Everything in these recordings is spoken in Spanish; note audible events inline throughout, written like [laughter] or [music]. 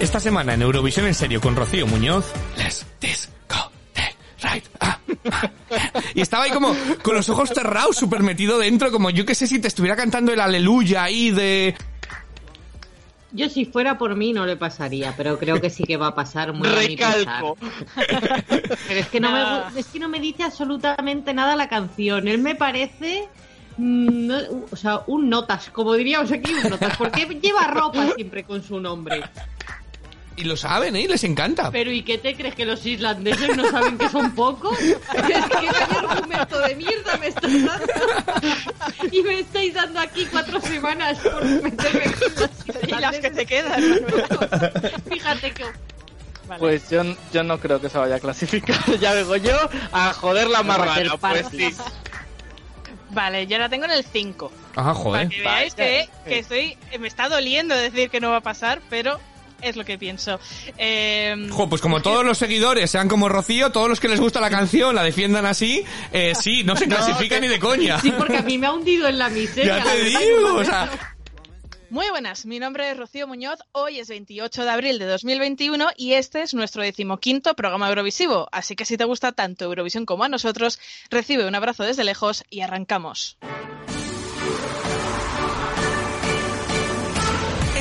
Esta semana en Eurovisión en serio con Rocío Muñoz. Let's disco right. Ah, ah. Y estaba ahí como con los ojos cerrados, súper metido dentro, como yo que sé si te estuviera cantando el aleluya ahí de Yo si fuera por mí no le pasaría, pero creo que sí que va a pasar muy a mi pesar. Recalco. Pero es que no, me, es que no me dice absolutamente nada la canción. Él me parece mm, no- o sea, un notas, como diríamos aquí, un notas, porque lleva ropa siempre con su nombre. Y lo saben, ¿eh? Les encanta. Pero ¿y qué te crees que los islandeses no saben que son pocos? [laughs] Es que vaya argumento de mierda me estáis dando. Y me estáis dando aquí cuatro semanas por meterme con los Y las que te quedan. Fíjate que Vale. Pues yo, yo no creo que se vaya a clasificar. [laughs] Ya vengo yo a joder la marrana. Pues sí. Vale, yo la tengo en el 5. Ajá, Para joder. que veáis que, que estoy, me está doliendo decir que no va a pasar, pero es lo que pienso. Eh, Jo, pues como todos los seguidores sean como Rocío, todos los que les gusta la canción la defiendan así, eh, sí, no se clasifica ni de coña. Sí, porque a mí me ha hundido en la miseria. Ya te digo, como o sea, Muy buenas, mi nombre es Rocío Muñoz, hoy es 28 de abril de 2021 y este es nuestro decimoquinto programa Eurovisivo, así que si te gusta tanto Eurovisión como a nosotros, recibe un abrazo desde lejos y arrancamos.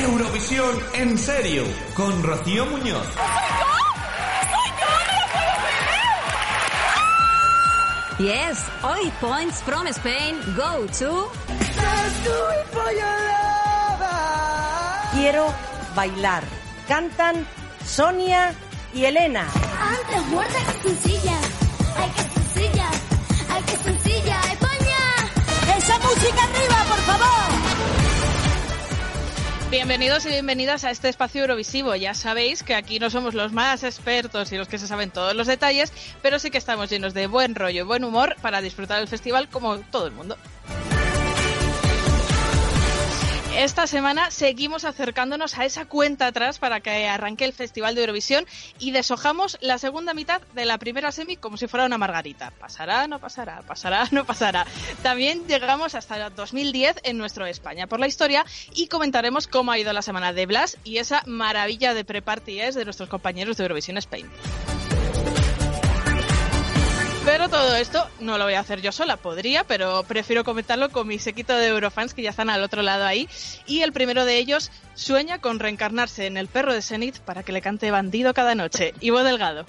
Eurovisión en serio, con Rocío Muñoz. Yes, all points from Spain go to Quiero bailar. Cantan Sonia y Elena. Antes muerta que sencilla. Ay, que sencilla. Ay, que sencilla. España. ¡Esa música arriba, por favor! Bienvenidos y bienvenidas a este espacio Eurovisivo. Ya sabéis que aquí no somos los más expertos y los que se saben todos los detalles, pero sí que estamos llenos de buen rollo y buen humor para disfrutar del festival como todo el mundo. Esta semana seguimos acercándonos a esa cuenta atrás para que arranque el Festival de Eurovisión y deshojamos la segunda mitad de la primera semi como si fuera una margarita. Pasará, no pasará, pasará, no pasará. También llegamos hasta 2010 en nuestro España por la historia y comentaremos cómo ha ido la semana de Blas y esa maravilla de pre-party de nuestros compañeros de Eurovisión Spain. Pero todo esto no lo voy a hacer yo sola, podría, pero prefiero comentarlo con mi séquito de Eurofans que ya están al otro lado ahí. Y el primero de ellos sueña con reencarnarse en el perro de Zenith para que le cante bandido cada noche. Ivo Delgado.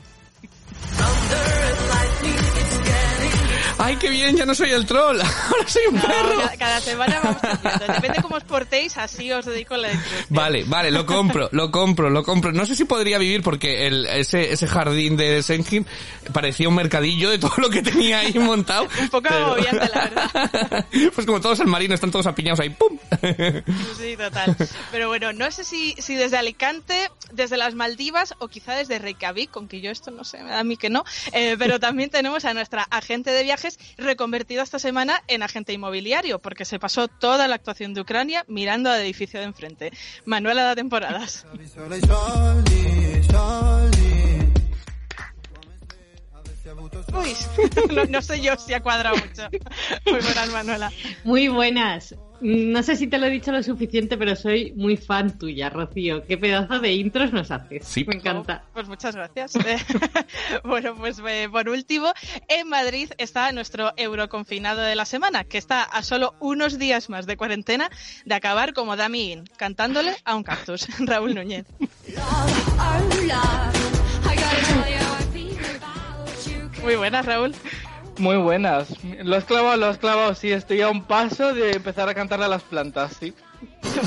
Ay, qué bien, ya no soy el troll, [laughs] ahora soy un No, perro. cada, cada semana vamos cambiando. Depende cómo os portéis, así os dedico la introducción. Vale, vale, lo compro, lo compro, lo compro. No sé si podría vivir porque el, ese, ese jardín de Senjin parecía un mercadillo de todo lo que tenía ahí montado. [laughs] Un poco agobiante, la verdad. [laughs] Pues como todos al marino están todos apiñados ahí, ¡pum! Sí, total. Pero bueno, no sé si, si desde Alicante, desde las Maldivas o quizá desde Reykjavik, aunque yo esto no sé, me da a mí que no. Eh, pero también tenemos a nuestra agente de viajes reconvertida esta semana en agente inmobiliario, porque se pasó toda la actuación de Ucrania mirando al edificio de enfrente. Manuela da temporadas. [laughs] No, no sé yo si ha cuadrado mucho. Muy buenas, Manuela. Muy buenas. No sé si te lo he dicho lo suficiente, pero soy muy fan tuya, Rocío. Qué pedazo de intros nos haces. Sí. Me encanta. Pues muchas gracias. [laughs] Bueno, pues eh, por último, en Madrid está nuestro euroconfinado de la semana, que está a solo unos días más de cuarentena de acabar como Dami In, cantándole a un cactus, [laughs] Raúl Núñez. Muy buenas, Raúl. Muy buenas. Lo has clavado, lo has clavado. Sí, estoy a un paso de empezar a cantarle a las plantas, sí. [laughs]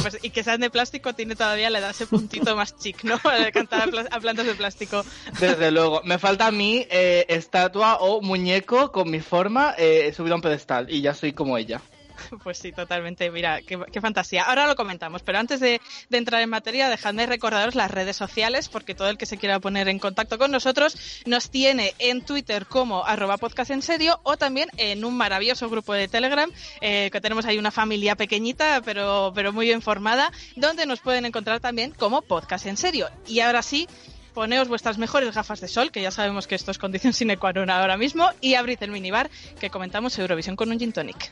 Pues, y que sean de plástico tiene todavía, le da ese puntito más chic, ¿no? [laughs] De cantar a, pla- a plantas de plástico. Desde luego. Me falta a mí eh, estatua o muñeco con mi forma eh, subido a un pedestal y ya soy como ella. [laughs] Pues sí, totalmente. Mira, qué, fantasía. Ahora lo comentamos, pero antes de, de entrar en materia, dejadme recordaros las redes sociales, porque todo el que se quiera poner en contacto con nosotros nos tiene en Twitter como arroba podcast en serio o también en un maravilloso grupo de Telegram, eh, que tenemos ahí una familia pequeñita, pero, pero muy bien formada, donde nos pueden encontrar también como podcast en serio. Y ahora sí, poneos vuestras mejores gafas de sol, que ya sabemos que esto es condición sine qua non ahora mismo, y abrid el minibar que comentamos Eurovisión con un gin tonic.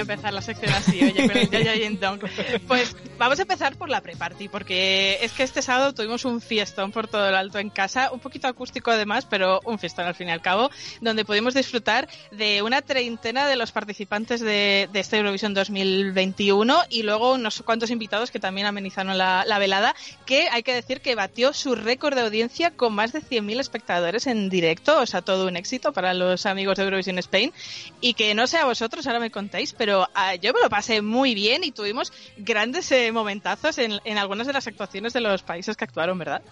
Empezar la sección así, oye, con el Yaya [laughs] Yin Dong. Pues vamos a empezar por la pre-party, porque es que este sábado tuvimos un fiestón por todo el alto en casa, un poquito acústico además, pero un fiestón al fin y al cabo, donde pudimos disfrutar de una treintena de los participantes de, de este Eurovisión 2021 y luego unos cuantos invitados que también amenizaron la, la velada, que hay que decir que batió su récord de audiencia con más de 100.000 espectadores en directo, o sea, todo un éxito para los amigos de Eurovisión Spain, y que no sé a vosotros, ahora me contáis, pero ah, yo me lo pasé muy bien y tuvimos grandes eh, momentazos en, en algunas de las actuaciones de los países que actuaron, ¿verdad?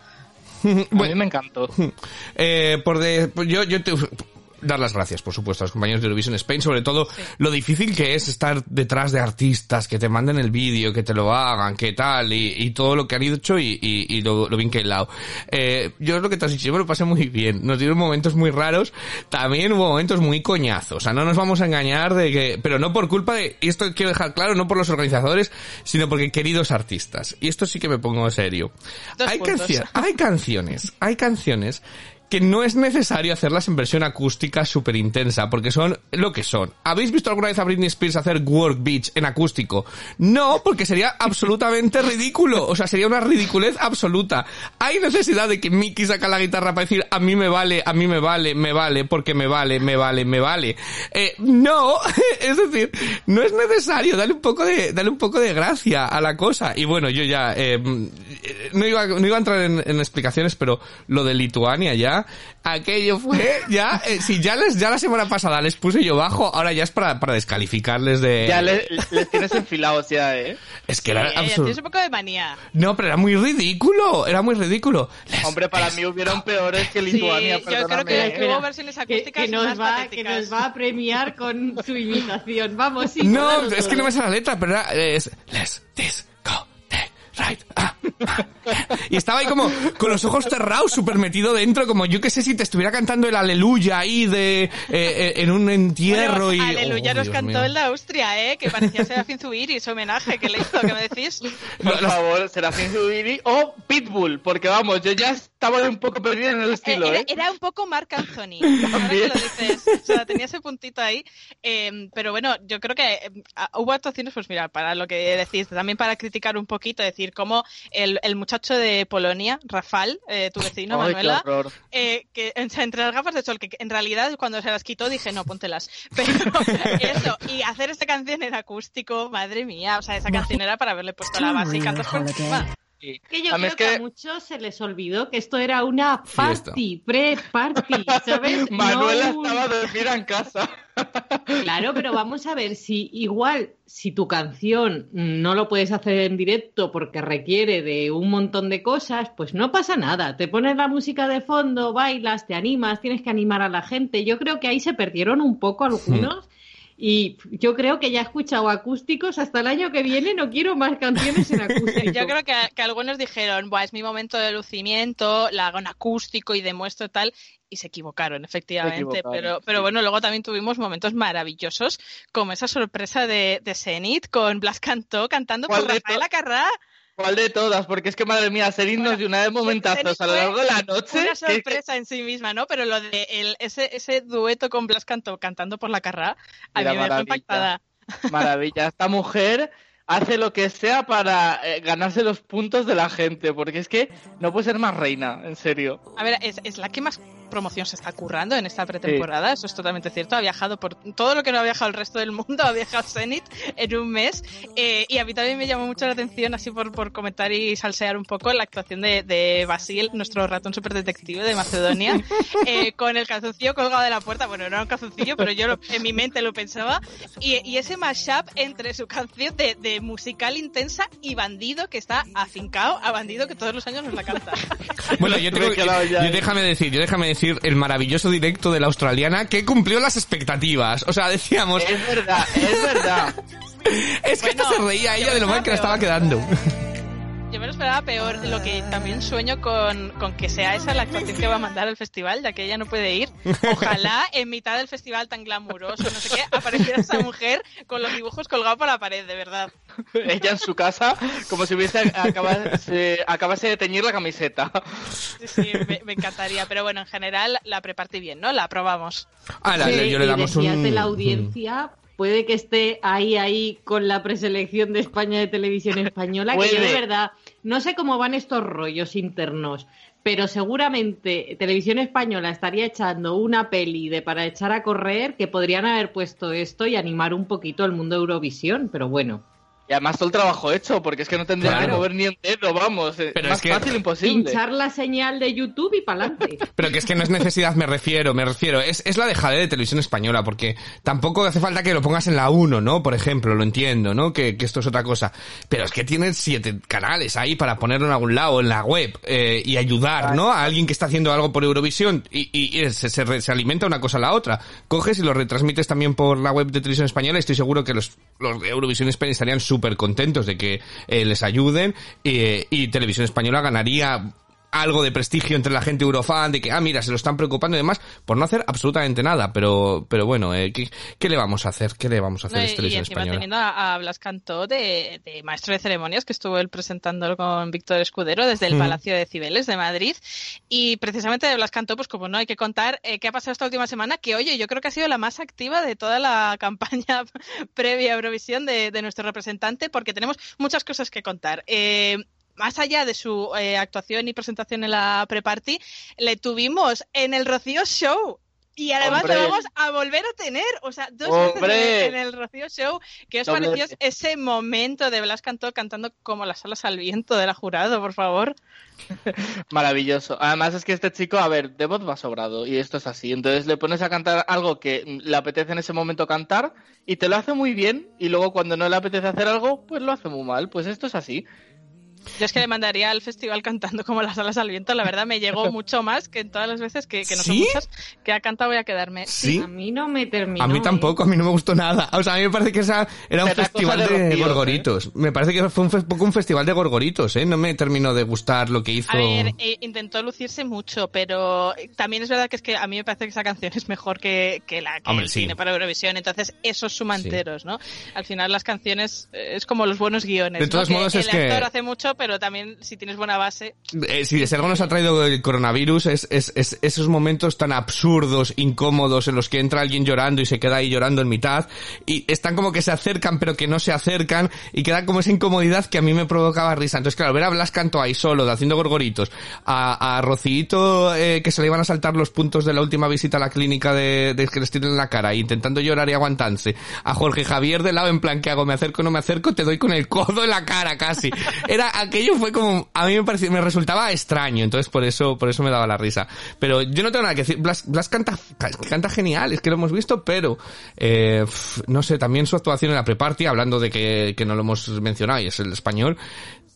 [laughs] A mí me encantó. [laughs] Eh, por de, yo, yo te, dar las gracias, por supuesto, a los compañeros de Eurovision Spain, sobre todo lo difícil que es estar detrás de artistas, que te manden el vídeo, que te lo hagan, que tal, y, y todo lo que han hecho y, y, y lo, lo bien que he lado. Eh, yo es lo que te has dicho, yo me lo pasé muy bien. Nos dieron momentos muy raros, también hubo momentos muy coñazos. O sea, no nos vamos a engañar de que, pero no por culpa de, y esto quiero dejar claro, no por los organizadores, sino porque queridos artistas. Y esto sí que me pongo serio. Dos Hay, cancio- hay canciones, hay canciones que no es necesario hacerlas en versión acústica súper intensa, porque son lo que son. ¿Habéis visto alguna vez a Britney Spears hacer Work Beach en acústico? No, porque sería absolutamente ridículo. O sea, sería una ridiculez absoluta. Hay necesidad de que Mickey saca la guitarra para decir, a mí me vale, a mí me vale, me vale, porque me vale, me vale, me vale. Eh, no, [laughs] es decir, no es necesario. Dale un poco de, dale un poco de gracia a la cosa. Y bueno, yo ya, eh, no iba, no iba a entrar en, en explicaciones, pero lo de Lituania ya, aquello fue, ya, eh, si ya les, ya la semana pasada les puse yo bajo, ahora ya es para, para descalificarles de... Ya le- les tienes enfilados ya, ¿eh? Es que era Eh, absurdo. tienes un poco de manía. No, pero era muy ridículo, era muy ridículo. Les- Hombre, para mí hubieron peores que Sí, Lituania, yo creo que, hubo versiones Que, acústicas que nos más va, que patéticas. nos va a premiar con su imitación. Vamos, sí. No, es que no me sale la letra, pero era, es, let's disco, right, ah, ah, ah. [laughs] Y estaba ahí como, con los ojos cerrados, súper metido dentro, como yo que sé si te estuviera cantando el aleluya ahí de, eh, eh, en un entierro Bueno, y... Aleluya Oh, nos Dios cantó mío. en la Austria, ¿eh? Que parecía Serafín Zubiri, su homenaje. ¿Qué le hizo? ¿Qué me decís? [laughs] Por favor, Serafín Zubiri o Pitbull, porque vamos, yo ya estaba un poco perdido en el Eh, estilo, Era, ¿eh? era un poco Marc Anthony. [laughs] Ahora que lo dices. O sea, tenía ese puntito ahí. Eh, pero bueno, yo creo que eh, ah, hubo actuaciones, pues mira, para lo que decís, también para criticar un poquito, decir cómo el, el muchacho de Polonia, Rafal, eh, tu vecino, Ay, Manuela, eh, que entre las gafas de sol, que en realidad cuando se las quitó dije, no, póntelas. [laughs] Pero eso, y hacer esta canción en acústico, madre mía, o sea, esa canción era para haberle puesto la base y cantas por encima. Sí. Que yo creo que... que a muchos se les olvidó que esto era una party, pre-party, ¿sabes? [laughs] Manuela No un- estaba dormida en casa. [laughs] Claro, pero vamos a ver si igual, si tu canción no lo puedes hacer en directo porque requiere de un montón de cosas, pues no pasa nada. Te pones la música de fondo, bailas, te animas, tienes que animar a la gente. Yo creo que ahí se perdieron un poco algunos. Y yo creo que ya he escuchado acústicos hasta el año que viene, no quiero más canciones en acústico. [laughs] Yo creo que, que algunos dijeron, Buah, es mi momento de lucimiento, la hago en acústico y demuestro tal, y se equivocaron, efectivamente. Se equivocaron, pero, pero sí. bueno, luego también tuvimos momentos maravillosos, como esa sorpresa de, de Zenith con Blas Cantó cantando por ¿Cuál de Rafael to- Acarrá. ¿Cuál de todas? Porque es que, madre mía, ser himnos de una de momentazos a lo largo de la noche. Una que- sorpresa en sí misma, ¿no? Pero lo de el, ese, ese dueto con Blas Cantó cantando por la Carrá, a mí Era me dejó impactada. Maravilla. Esta mujer hace lo que sea para eh, ganarse los puntos de la gente, porque es que no puede ser más reina, en serio. A ver, es, es la que más promoción se está currando en esta pretemporada, eso es totalmente cierto. Ha viajado por todo lo que no ha viajado el resto del mundo, [laughs] ha viajado Zenit en un mes. eh, y a mí también me llamó mucho la atención, así por, por comentar y salsear un poco, la actuación de, de Basil, nuestro ratón superdetective de Macedonia, [laughs] eh, con el calzoncillo colgado de la puerta. Bueno, no era un calzoncillo, pero yo lo- en mi mente lo pensaba. Y, y ese mashup entre su canción de, de musical intensa y bandido que está afincado a bandido que todos los años nos la canta. Bueno, yo, [laughs] tengo, ya, yo déjame decir, yo déjame decir el maravilloso directo de la australiana que cumplió las expectativas. O sea, decíamos, Es verdad, es verdad. [laughs] es que Bueno, hasta se reía ella de lo mal que la estaba quedando. Yo me lo esperaba peor, lo que también sueño con, con que sea esa la actuación que va a mandar al festival, ya que ella no puede ir. Ojalá en mitad del festival tan glamuroso, no sé qué, apareciera esa mujer con los dibujos colgados por la pared, de verdad. Ella en su casa, como si hubiese acabase, acabase de teñir la camiseta. Sí, sí, me, me encantaría. Pero bueno, en general la prepartí bien, ¿no? La aprobamos. Ah, la- Sí, yo le damos un... de la audiencia, puede que esté ahí, ahí con la preselección de España de televisión [laughs] española, que yo de verdad no sé cómo van estos rollos internos, pero seguramente Televisión Española estaría echando una peli de para echar a correr que podrían haber puesto esto y animar un poquito al mundo Eurovisión, pero bueno. Y además todo el trabajo hecho, porque es que no tendría que mover ni un dedo, vamos. eh, Pero más es que- fácil imposible. Pinchar la señal de YouTube y pa'lante. [laughs] Pero que es que no es necesidad, me refiero, me refiero. Es, es la dejadez de televisión española, porque tampoco hace falta que lo pongas en la 1, ¿no? Por ejemplo, lo entiendo, ¿no? Que, que esto es otra cosa. Pero es que tienen siete canales ahí para ponerlo en algún lado, en la web, eh, y ayudar, ¿no? A alguien que está haciendo algo por Eurovisión, y, y- y se, se re- se alimenta una cosa a la otra. Coges y lo retransmites también por la web de televisión española, y estoy seguro que los, los de Eurovisión España estarían súper contentos de que eh, les ayuden, eh, y televisión española ganaría algo de prestigio entre la gente eurofan, de que, ah, mira, se lo están preocupando y demás, por no hacer absolutamente nada, pero, pero bueno, eh, ¿qué, qué le vamos a hacer? ¿Qué le vamos a hacer No, a y, y encima teniendo a, a Blas Cantó de, de maestro de ceremonias, que estuvo él presentándolo con Víctor Escudero desde el Mm. Palacio de Cibeles de Madrid. Y precisamente de Blas Cantó, pues como no hay que contar eh, qué ha pasado esta última semana, que oye, yo creo que ha sido la más activa de toda la [laughs] campaña previa a Eurovisión de, de nuestro representante, porque tenemos muchas cosas que contar. Eh, más allá de su eh, actuación y presentación en la pre-party, le tuvimos en el Rocío Show. Y además Hombre. lo vamos a volver a tener. O sea, dos Hombre. veces en el Rocío Show. ¿Qué os pareció ese momento de Blas Cantó cantando como las alas al viento de la jurado, por favor? [laughs] Maravilloso. Además es que este chico, a ver, de voz va sobrado y esto es así. Entonces le pones a cantar algo que le apetece en ese momento cantar y te lo hace muy bien y luego cuando no le apetece hacer algo, pues lo hace muy mal. Pues esto es así. Yo es que le mandaría al festival cantando como las alas al viento. La verdad me llegó [laughs] mucho más que en todas las veces que, que no son ¿Sí? muchas que ha cantado voy a quedarme. ¿Sí? A mí no me terminó. A mí ¿eh? tampoco, a mí no me gustó nada. O sea, a mí me parece que esa era un festival de de Rocío, gorgoritos. Me parece que fue un poco un festival de gorgoritos, ¿eh? No me terminó de gustar lo que hizo. A ver, eh, intentó lucirse mucho, pero también es verdad que es que a mí me parece que esa canción es mejor que, que la que Hombre, sí. tiene para Eurovisión, entonces esos suman Sí. ¿no? Al final las canciones eh, es como los buenos guiones, De ¿no? todos Que modos, el es que- actor hace mucho, pero también si tienes buena base, Eh, si de algo nos ha traído el coronavirus es, es, es esos momentos tan absurdos, incómodos, en los que entra alguien llorando y se queda ahí llorando en mitad, y están como que se acercan pero que no se acercan, y queda como esa incomodidad que a mí me provocaba risa. Entonces, claro, ver a Blas Canto ahí solo, haciendo gorgoritos, a, a Rocito eh, que se le iban a saltar los puntos de la última visita a la clínica de, de que les tienen en la cara, intentando llorar y aguantarse, a Jorge Javier de lado en plan, ¿qué hago? ¿Me acerco no me acerco? Te doy con el codo en la cara casi. Era, aquello fue como, a mí me parecía, me resultaba extraño, entonces por eso, por eso me daba la risa. Pero yo no tengo nada que decir, Blas, Blas canta, canta genial, es que lo hemos visto, pero, eh, no sé, también su actuación en la pre-party, hablando de que, que no lo hemos mencionado y es el español,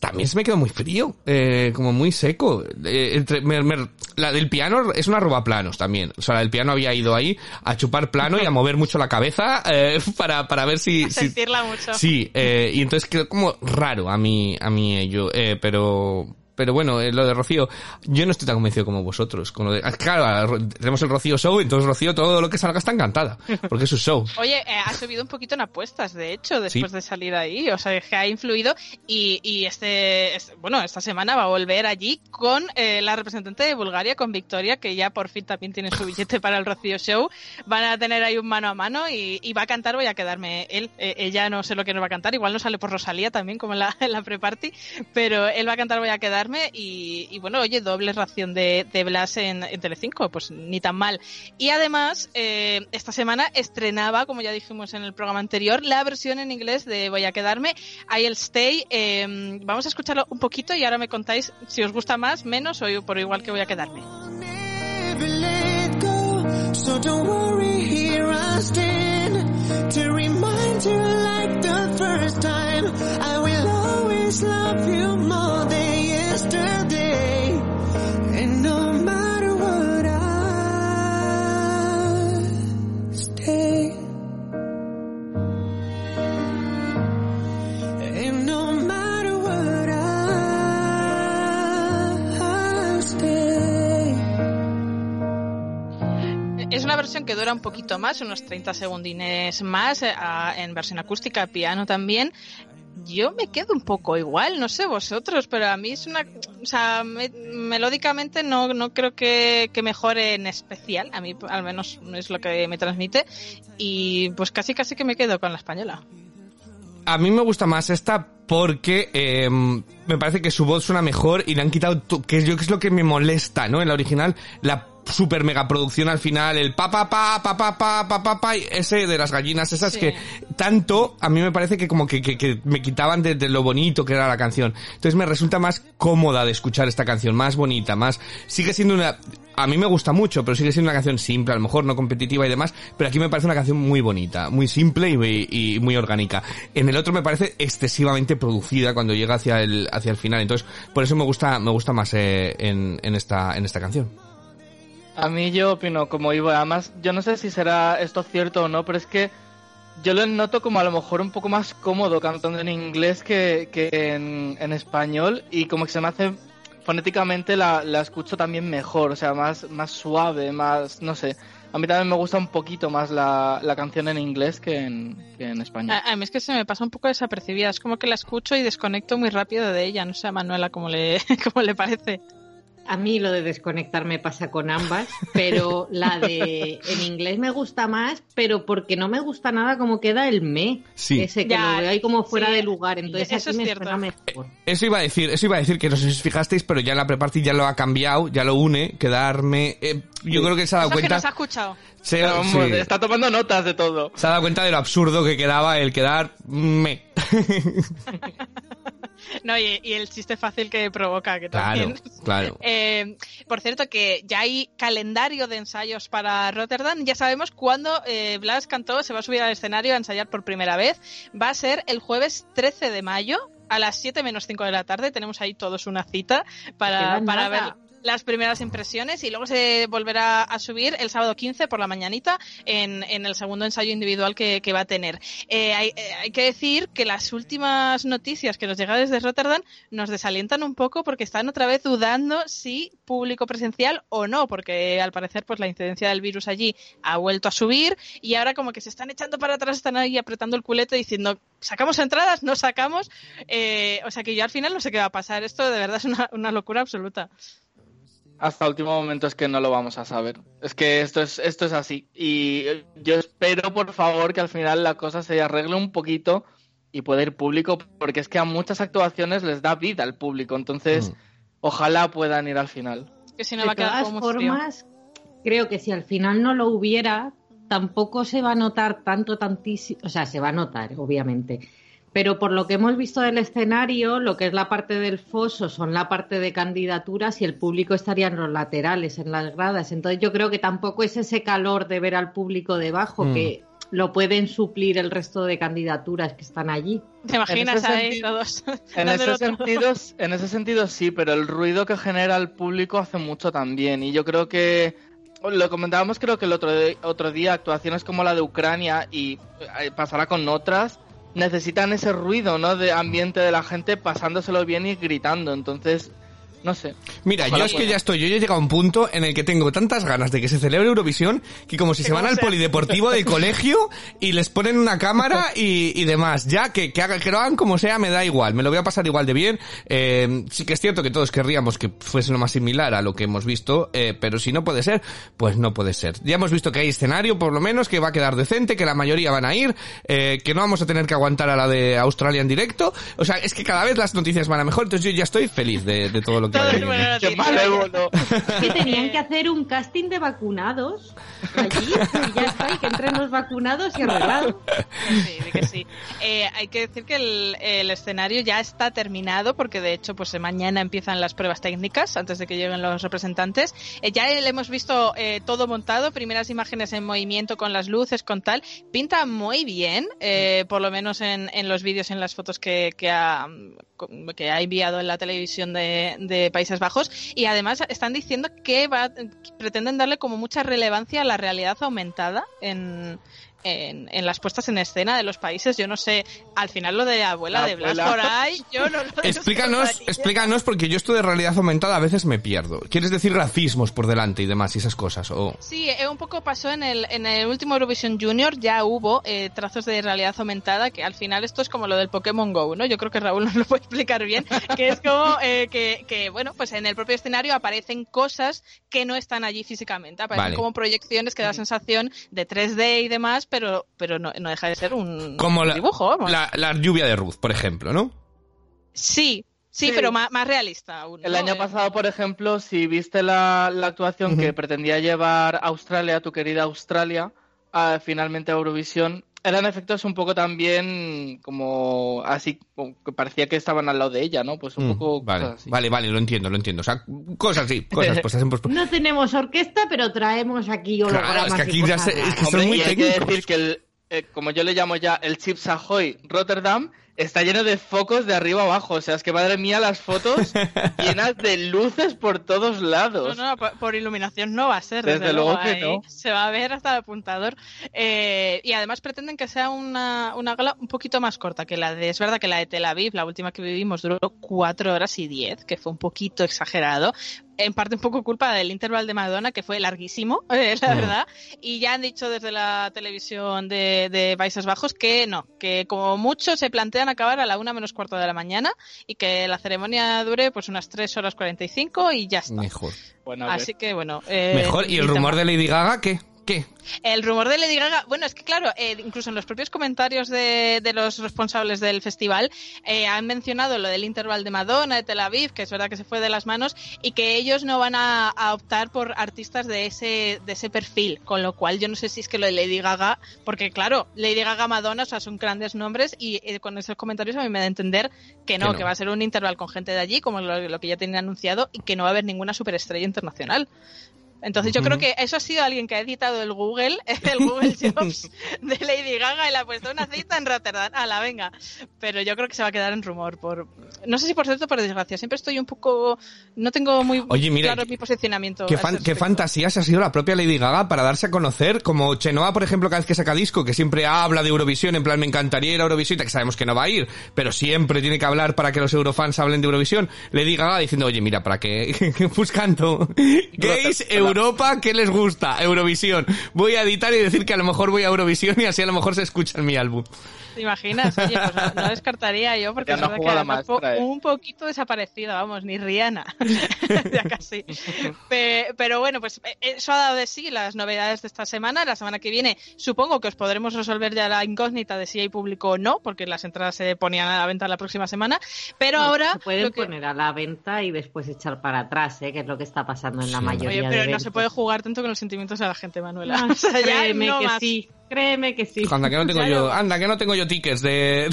también se me quedó muy frío, eh, como muy seco. Eh, entre- me- me- la del piano es una roba planos también. O sea, la del piano había ido ahí a chupar plano y a mover mucho la cabeza eh, [laughs] para, para ver si... a si- sentirla mucho. Sí, eh, y entonces quedó como raro a mí, a mí ello, eh, pero, pero bueno, eh, lo de Rocío, yo no estoy tan convencido como vosotros. Con lo de, ah, claro, Ro- tenemos el Rocío Show, entonces Rocío todo lo que salga está encantada, porque es su show. [laughs] Oye, eh, ha subido un poquito en apuestas, de hecho, después Sí. de salir ahí. O sea, que ha influido. Y, y este, es- bueno, esta semana va a volver allí con eh, la representante de Bulgaria, con Victoria, que ya por fin también tiene su billete para el Rocío Show. Van a tener ahí un mano a mano y, y va a cantar, voy a quedarme él. Eh, ella no sé lo que nos va a cantar, igual no sale por Rosalía también, como en la, [laughs] en la pre-party, pero él va a cantar, voy a quedarme. Quedarme y, y bueno, oye, doble ración de, de Blas en, en Telecinco, pues ni tan mal. Y además, eh, esta semana estrenaba, como ya dijimos en el programa anterior, la versión en inglés de Voy a quedarme, I'll Stay. Eh, vamos a escucharlo un poquito y ahora me contáis si os gusta más, menos o por igual que voy a quedarme. So don't worry, here I stand to remind you like the first time. I will que dura un poquito más, unos 30 segundines más, eh, en versión acústica, piano también. Yo me quedo un poco igual, no sé vosotros, pero a mí es una... O sea, me- melódicamente no, no creo que, que mejore en especial, a mí al menos es lo que me transmite, y pues casi casi que me quedo con la española. A mí me gusta más esta porque eh, me parece que su voz suena mejor y le han quitado, que yo que es lo que me molesta, ¿no? En la original, la super mega producción al final, el pa pa pa pa pa pa pa pa pa, y ese de las gallinas esas Sí. que tanto a mí me parece que como que, que, que me quitaban de, de lo bonito que era la canción. Entonces me resulta más cómoda de escuchar esta canción, más bonita, más sigue siendo una a mí me gusta mucho, pero sigue siendo una canción simple, a lo mejor no competitiva y demás, pero aquí me parece una canción muy bonita, muy simple y, y muy orgánica. En el otro me parece excesivamente producida cuando llega hacia el hacia el final, entonces por eso me gusta me gusta más eh, en, en esta en esta canción. A mí yo opino como Ivo, además yo no sé si será esto cierto o no, pero es que yo lo noto como a lo mejor un poco más cómodo cantando en inglés que, que en, español y como que se me hace fonéticamente la, la escucho también mejor, o sea, más, más suave, más, no sé. A mí también me gusta un poquito más la, la canción en inglés que en, que en español. A, a mí es que se me pasa un poco desapercibida, es como que la escucho y desconecto muy rápido de ella, no sé a Manuela cómo le, [laughs] cómo le parece. A mí lo de desconectar me pasa con ambas, pero la de en inglés me gusta más, pero porque no me gusta nada como queda el me. Sí. Ese que Ya, lo veo ahí como fuera sí, de lugar, entonces eso así es me cierto. suena mejor. Eso iba a decir, eso iba a decir que no sé si os fijasteis, pero ya en la preparty ya lo ha cambiado, ya lo une, quedarme, eh, yo creo que se ha dado Eso que cuenta, nos ha escuchado. se, sí. Está tomando notas de todo. se ha dado cuenta de lo absurdo que quedaba el quedar me. [laughs] [laughs] No, y, y el chiste fácil que provoca, que claro, también. claro. [laughs] Eh, por cierto, que ya hay calendario de ensayos para Rotterdam. Ya sabemos cuándo eh, Blas Cantó se va a subir al escenario a ensayar por primera vez. Va a ser el jueves 13 de mayo a las 7 menos 5 de la tarde. Tenemos ahí todos una cita para, para ver las primeras impresiones y luego se volverá a subir el sábado 15 por la mañanita en, en el segundo ensayo individual que, que va a tener. Eh, hay, eh, hay que decir que las últimas noticias que nos llegan desde Rotterdam nos desalientan un poco porque están otra vez dudando si público presencial o no, porque al parecer pues la incidencia del virus allí ha vuelto a subir y ahora como que se están echando para atrás, están ahí apretando el culete diciendo sacamos entradas, no sacamos, Eh, o sea que yo al final no sé qué va a pasar, esto de verdad es una, una locura absoluta. Hasta último momento es que no lo vamos a saber. Es que esto es, esto es así. Y eh, yo espero, por favor, que al final la cosa se arregle un poquito y pueda ir público, porque es que a muchas actuaciones les da vida al público. Entonces, Mm. ojalá puedan ir al final. Que si no de va a quedar todas frío. formas, creo que si al final no lo hubiera, tampoco se va a notar tanto, tantísimo. O sea, se va a notar, obviamente. Pero por lo que hemos visto del escenario, lo que es la parte del foso son la parte de candidaturas y el público estaría en los laterales, en las gradas. Entonces yo creo que tampoco es ese calor de ver al público debajo, Mm. que lo pueden suplir el resto de candidaturas que están allí. ¿Te imaginas ahí todos? En ese, [laughs] sentido, en ese sentido sí, pero el ruido que genera el público hace mucho también. Y yo creo que lo comentábamos creo que el otro, otro día, actuaciones como la de Ucrania y eh, pasará con otras, necesitan ese ruido, ¿no? De ambiente de la gente pasándoselo bien y gritando. Entonces, No sé. Mira, Ojalá yo es que ya estoy, yo ya he llegado a un punto en el que tengo tantas ganas de que se celebre Eurovisión que como si se van al polideportivo del colegio y les ponen una cámara y, y demás. Ya que, que, haga- que lo hagan como sea, me da igual, me lo voy a pasar igual de bien. Eh, sí que es cierto que todos querríamos que fuese lo más similar a lo que hemos visto, eh, pero si no puede ser, pues no puede ser. Ya hemos visto que hay escenario, por lo menos, que va a quedar decente, que la mayoría van a ir, eh, que no vamos a tener que aguantar a la de Australia en directo. O sea, es que cada vez las noticias van a mejor, entonces yo ya estoy feliz de, de todo lo que Todo vaya es viniendo. buena Qué noticia. malévolo. Que tenían que hacer un casting de vacunados allí y ya está, y que entren los vacunados y arreglado. Sí, que sí. Eh, hay que decir que el, el escenario ya está terminado porque de hecho pues mañana empiezan las pruebas técnicas antes de que lleguen los representantes. Eh, ya le hemos visto eh, todo montado, primeras imágenes en movimiento con las luces, con tal. Pinta muy bien, eh, por lo menos en, en los vídeos, en las fotos que, que, ha, que ha enviado en la televisión de, Países Bajos. Y además están diciendo que va, pretenden darle como mucha relevancia a la realidad aumentada en, en, en las puestas en escena de los países. Yo no sé, al final lo de abuela La de Blas abuela. por ahí, yo no lo [laughs] Explícanos, explícanos, porque yo esto de realidad aumentada a veces me pierdo. ¿Quieres decir racismos por delante y demás y esas cosas? O... Sí, eh, un poco pasó en el, en el último Eurovision Junior, ya hubo eh, trazos de realidad aumentada, que al final esto es como lo del Pokémon Go, ¿no? Yo creo que Raúl nos lo puede explicar bien, [laughs] que es como eh, que, que, bueno, pues en el propio escenario aparecen cosas que no están allí físicamente, aparecen Vale. como proyecciones que da sensación de 3D y demás, pero, pero no, no deja de ser un, Como un la, dibujo, vamos. la, la lluvia de Ruth, por ejemplo, ¿no? Sí, sí, Sí. pero más, más realista aún. El ¿no? año Eh, pasado, por ejemplo, si viste la, la actuación que pretendía llevar Australia, tu querida Australia, a, finalmente a Eurovisión, eran efectos un poco también como así, como que parecía que estaban al lado de ella, ¿no? Pues un Mm, poco vale, cosas así. vale, vale, lo entiendo, lo entiendo. O sea, cosas así, cosas puestas en pospo- [laughs] No tenemos orquesta, pero traemos aquí hologramas Claro, es que y aquí ya se- es que raras. son Hombre, muy y hay que técnicos. decir que, el, eh, como yo le llamo ya el Chips Ahoy Rotterdam, está lleno de focos de arriba abajo. O sea, es que madre mía, las fotos [laughs] llenas de luces por todos No, lados. no, por, por iluminación no va a ser. Desde Desde, luego que ahí no. Se va a ver hasta el apuntador. Eh, y además pretenden que sea una, una gala un poquito más corta que la de. Es verdad que la de Tel Aviv, la última que vivimos, duró cuatro horas y diez, que fue un poquito exagerado. En parte un poco culpa del interval de Madonna, que fue larguísimo, [laughs] eh, la Mm. verdad. Y ya han dicho desde la televisión de, de Países Bajos que no, que como mucho se plantean acabar a la una menos cuarto de la mañana y que la ceremonia dure pues unas 3 horas 45 y ya está. Mejor. Bueno, a ver. Así que bueno. eh, Mejor. ¿Y el rumor de Lady Gaga qué? ¿Qué? El rumor de Lady Gaga, bueno, es que claro, eh, incluso en los propios comentarios de, de los responsables del festival eh, han mencionado lo del interval de Madonna, de Tel Aviv, que es verdad que se fue de las manos, y que ellos no van a, a optar por artistas de ese, de ese perfil, con lo cual yo no sé si es que lo de Lady Gaga, porque claro, Lady Gaga, Madonna, o sea, son grandes nombres, y eh, con esos comentarios a mí me da a entender que no, Que va a ser un interval con gente de allí, como lo, lo que ya tienen anunciado, y que no va a haber ninguna superestrella internacional. Entonces yo creo que eso ha sido alguien que ha editado el Google, [laughs] el Google [laughs] Jobs de Lady Gaga y le ha puesto una cita en Rotterdam. A la venga. Pero yo creo que se va a quedar en rumor por no sé si por cierto o por desgracia. Siempre estoy un poco no tengo muy Oye, mira, claro mi posicionamiento. Qué, a fan- qué respecto. fantasía se ha sido la propia Lady Gaga para darse a conocer, como Chenoa, por ejemplo, cada vez que saca disco, que siempre habla de Eurovisión, en plan, me encantaría ir a Eurovisión, que sabemos que no va a ir, pero siempre tiene que hablar para que los eurofans hablen de Eurovisión. Lady Gaga diciendo, oye, mira, para que, [laughs] buscando gays, Europa, ¿qué les gusta? Eurovisión. Voy a editar y decir que a lo mejor voy a Eurovisión y así a lo mejor se escucha en mi álbum. ¿Te imaginas? Oye, pues no, no descartaría yo porque Ya es no verdad que ¿eh? un poquito desaparecida, vamos, ni Rihanna. [laughs] ya casi. Pe- Pero bueno, pues eh, eso ha dado de sí las novedades de esta semana. La semana que viene supongo que os podremos resolver ya la incógnita de si hay público o no, porque las entradas se ponían a la venta la próxima semana. Pero No, ahora... se pueden que- poner a la venta y después echar para atrás, ¿eh? que es lo que está pasando en la Sí. mayoría Oye, de pero no eventos. Se puede jugar tanto con los sentimientos de la gente, Manuela. [laughs] O sea, ya créeme no que más. sí, créeme que sí. Anda, que no tengo Ya yo, no. anda, que no tengo yo tickets de,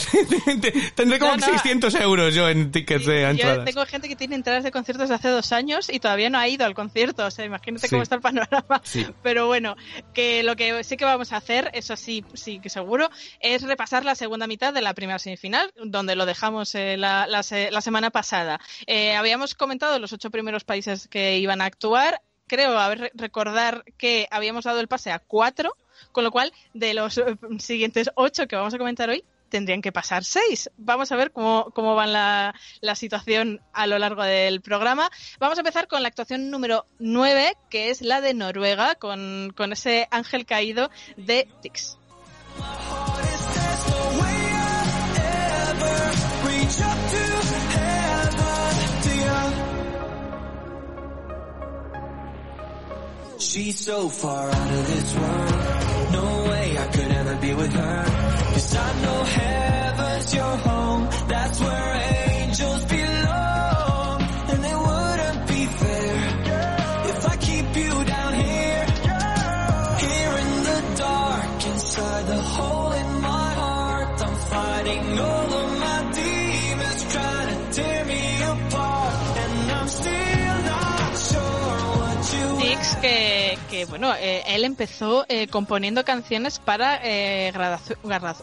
tendré como No, no. 600 euros yo en tickets de Yo entradas. tengo gente que tiene entradas de conciertos de hace dos años y todavía no ha ido al concierto. O sea, imagínate Sí. cómo está el panorama. Sí. Pero bueno, que lo que sí que vamos a hacer, eso sí, sí que seguro, es repasar la segunda mitad de la primera semifinal, donde lo dejamos eh, la, la se- la semana pasada. Eh, habíamos comentado los ocho primeros países que iban a actuar. Creo haber recordar que habíamos dado el pase a cuatro, con lo cual de los eh, siguientes ocho que vamos a comentar hoy, tendrían que pasar seis. Vamos a ver cómo, cómo va la, la situación a lo largo del programa. Vamos a empezar con la actuación número 9, que es la de Noruega, con, con ese ángel caído de Tix. She's so far out of this world. No way I could ever be with her. Cause I know heaven's your home. Que, que, bueno, eh, él empezó eh, componiendo canciones para eh,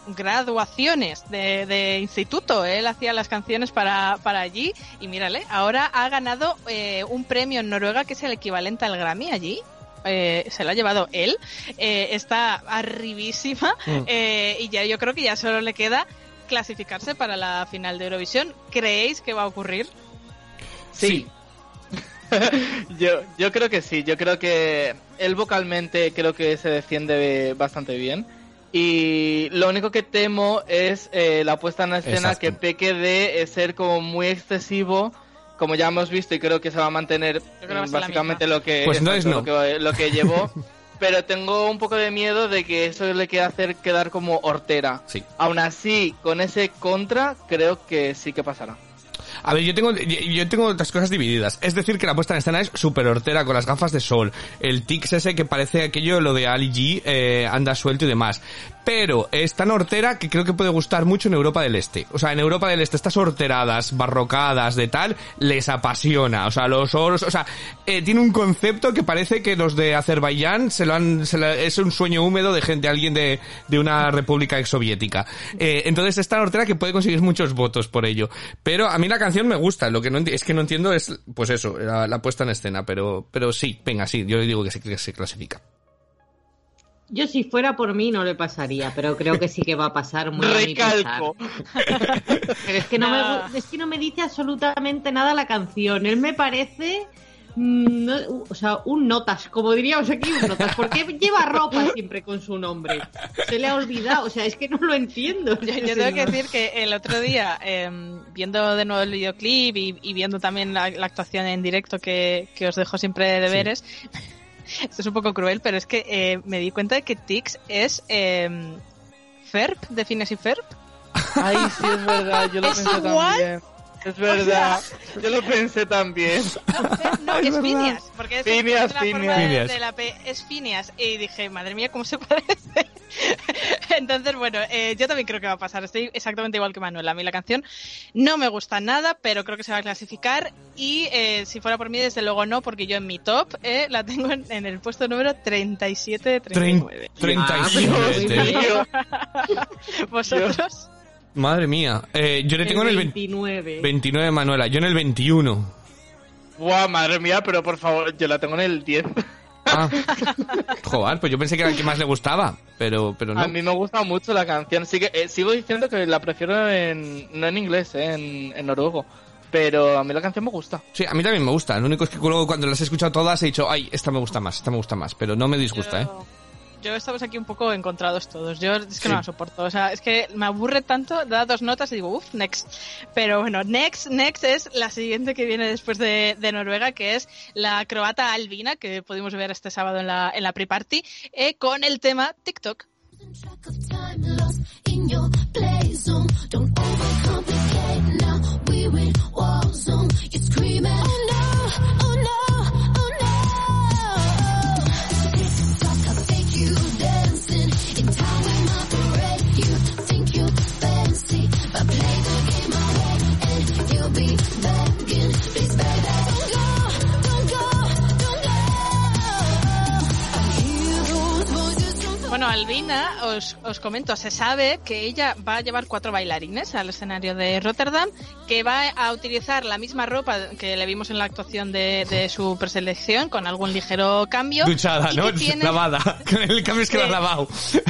graduaciones de, de instituto. Él hacía las canciones para, para allí y mírale, ahora ha ganado eh, un premio en Noruega que es el equivalente al Grammy allí. Eh, se lo ha llevado él, eh, está arribísima Mm. eh, y ya yo creo que ya solo le queda clasificarse para la final de Eurovisión. ¿Creéis que va a ocurrir? Sí. [laughs] yo, yo creo que sí, yo creo que él vocalmente creo que se defiende bastante bien. Y lo único que temo es eh, la puesta en escena Exacto. que peque de eh, ser como muy excesivo, como ya hemos visto y creo que se va a mantener a la básicamente lo que, Pues entonces exacto, no. lo que, lo que [laughs] llevó. Pero tengo un poco de miedo de que eso le quede hacer quedar como hortera. Sí. Aún así, con ese contra, creo que sí que pasará. A ver, yo tengo, yo tengo otras cosas divididas. Es decir, que la puesta en escena es súper hortera con las gafas de sol. El tix ese que parece aquello, lo de Ali G, eh, anda suelto y demás. Pero es tan hortera que creo que puede gustar mucho en Europa del Este. O sea, en Europa del Este estas horteradas, barrocadas, de tal, les apasiona. O sea, los oros, o sea, eh, tiene un concepto que parece que los de Azerbaiyán se lo han, se lo- es un sueño húmedo de gente, alguien de, de una república exsoviética. Eh, entonces es tan hortera que puede conseguir muchos votos por ello. Pero a mí la canción me gusta, lo que no es que no entiendo es, pues eso, la, puesta en escena, pero, pero sí, venga, sí, yo digo que se, que se clasifica. Yo si fuera por mí no le pasaría, pero creo que sí que va a pasar muy a mi pesar. Recalco. Pero es que no, me, Nah. es que no me dice absolutamente nada la canción. Él me parece, mm, no- o sea, un notas, como diríamos aquí, un notas. porque lleva ropa siempre con su nombre? Se le ha olvidado, o sea, es que no lo entiendo. Yo, yo tengo que decir que el otro día, eh, viendo de nuevo el videoclip y, y viendo también la, la actuación en directo que, que os dejo siempre de deberes, esto [laughs] es un poco cruel, pero es que eh, me di cuenta de que Tix es eh, Ferb, de Phineas y Ferb. Ay, sí, es verdad, yo lo [laughs] ¿Es pensé igual? también. Es verdad, yo lo pensé también. No, no, [laughs] es Phineas, porque es Phineas, es la forma Phineas. de, la P, es Phineas. Y dije, madre mía, ¿cómo se parece? [laughs] Entonces, bueno, eh, yo también creo que va a pasar. Estoy exactamente igual que Manuel. A mí la canción no me gusta nada, pero creo que se va a clasificar. Y eh, si fuera por mí, desde luego no, porque yo en mi top eh, la tengo en, en el puesto número 37 de 39. Ah, pero muy 37. bien. ¿Vosotros? Madre mía. Eh, yo le tengo en el 20 29. 29, Manuela. Yo en el 21. Buah, madre mía, pero por favor, yo la tengo en el 10. Ah. [laughs] Joder, pues yo pensé que era el que más le gustaba. Pero, pero no. A mí me gusta mucho la canción. Sigue, eh, sigo diciendo que la prefiero en, no en inglés, eh, en, en noruego. Pero a mí la canción me gusta. Sí, a mí también me gusta. Lo único es que luego cuando las he escuchado todas he dicho, ay, esta me gusta más, esta me gusta más. Pero no me disgusta, ¿eh? Yo- estamos aquí un poco encontrados todos. Yo es que Sí. no la soporto. O sea, es que me aburre tanto, da dos notas y digo, uff, next. Pero bueno, next, next es la siguiente que viene después de, de Noruega, que es la croata Albina, que pudimos ver este sábado en la, en la pre-party, eh, con el tema TikTok. Bueno, Albina, os, os comento, se sabe que ella va a llevar cuatro bailarines al escenario de Rotterdam, que va a utilizar la misma ropa que le vimos en la actuación de, de su preselección, con algún ligero cambio. Duchada, ¿no? tiene- Lavada. [laughs] El cambio es que la ha lavado.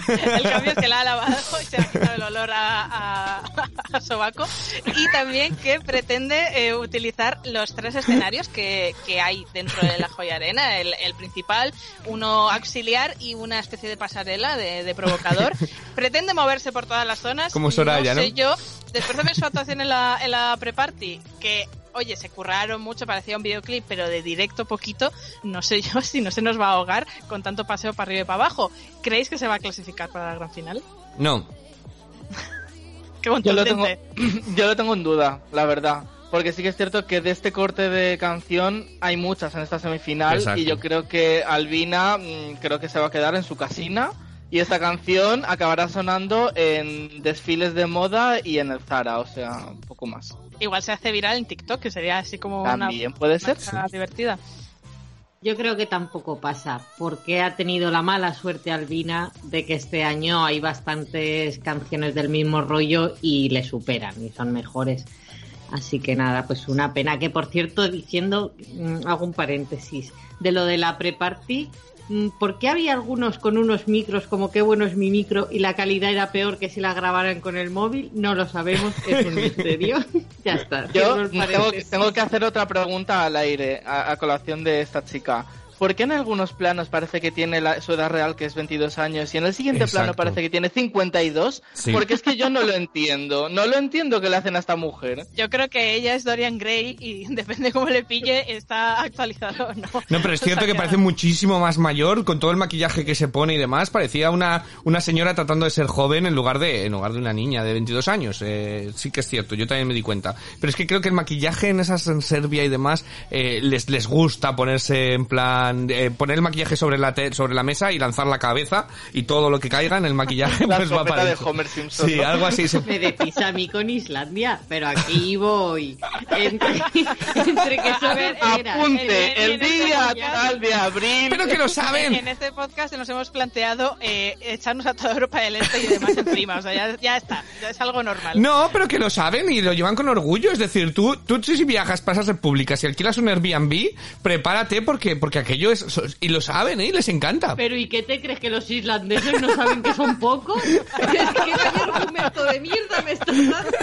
El cambio es que la ha lavado [laughs] y se ha quitado el olor a, a, a sobaco. Y también que pretende eh, utilizar los tres escenarios que, que hay dentro de la Joya Arena. El, el principal, uno auxiliar y una especie de pasarela de, de provocador. [laughs] Pretende moverse por todas las zonas. Como Soraya, no sé ¿no? yo, después de ver su actuación en la, en la pre-party, que oye, se curraron mucho, parecía un videoclip, pero de directo poquito, no sé yo si no se nos va a ahogar con tanto paseo para arriba y para abajo. ¿Creéis que se va a clasificar para la gran final? No. [laughs] Qué Yo lo, tengo, [clears throat] yo lo tengo en duda, la verdad. Porque sí que es cierto que de este corte de canción hay muchas en esta semifinal Exacto. y yo creo que Albina mm, creo que se va a quedar en su casina y esta canción acabará sonando en desfiles de moda y en el Zara, o sea, un poco más. Igual se hace viral en TikTok, que sería así como También una puede ser. cosa divertida. Yo creo que tampoco pasa, porque ha tenido la mala suerte Albina de que este año hay bastantes canciones del mismo rollo y le superan y son mejores. Así que nada, pues una pena. Que por cierto, diciendo, mm, hago un paréntesis, de lo de la pre-party, ¿por qué había algunos con unos micros como qué bueno es mi micro y la calidad era peor que si la grabaran con el móvil? No lo sabemos, [laughs] es un misterio. [laughs] ya está. Yo tengo, tengo que hacer otra pregunta al aire, a, a colación de esta chica. ¿Por qué en algunos planos parece que tiene la- su edad real, que es 22 años, y en el siguiente plano Exacto. parece que tiene 52? Sí. Porque es que yo no lo entiendo. No lo entiendo que le hacen a esta mujer. Yo creo que ella es Dorian Gray y [laughs] depende cómo le pille, está actualizado o no. No, pero es [laughs] O cierto sea que parece muchísimo más mayor con todo el maquillaje que se pone y demás. Parecía una, una señora tratando de ser joven en lugar de, en lugar de una niña de 22 años. Eh, sí que es cierto, yo también me di cuenta. Pero es que creo que el maquillaje en esas en Serbia y demás eh, les, les gusta ponerse en plan, eh, poner el maquillaje sobre la, te- sobre la mesa y lanzar la cabeza y todo lo que caiga en el maquillaje [laughs] La pues va para de. Homer Simpson. Sí, ¿no? algo así. se- [laughs] Me decís a mí con Islandia, pero aquí voy. Entre, entre que enteras. Apunte, el en este día podcast- tal de abril. Pero que lo saben. En este podcast nos hemos planteado eh, echarnos a toda Europa del Este y demás encima. O sea, ya, ya está. Ya es algo normal. No, pero que lo saben y lo llevan con orgullo. Es decir, tú, tú si viajas, pasas repúblicas y alquilas un Airbnb, prepárate porque, porque aquello es... Y lo saben, ¿eh? Y les encanta. Pero ¿y qué te crees que los islandeses no saben que son pocos? Es que vaya argumento de mierda me estás dando.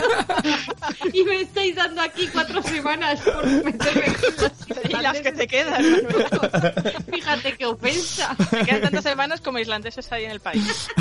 [laughs] Y me estáis dando aquí cuatro semanas por meterme con los Y las que te quedan. [laughs] Fíjate qué ofensa. Te quedan tantas semanas como islandeses hay en el país. [laughs]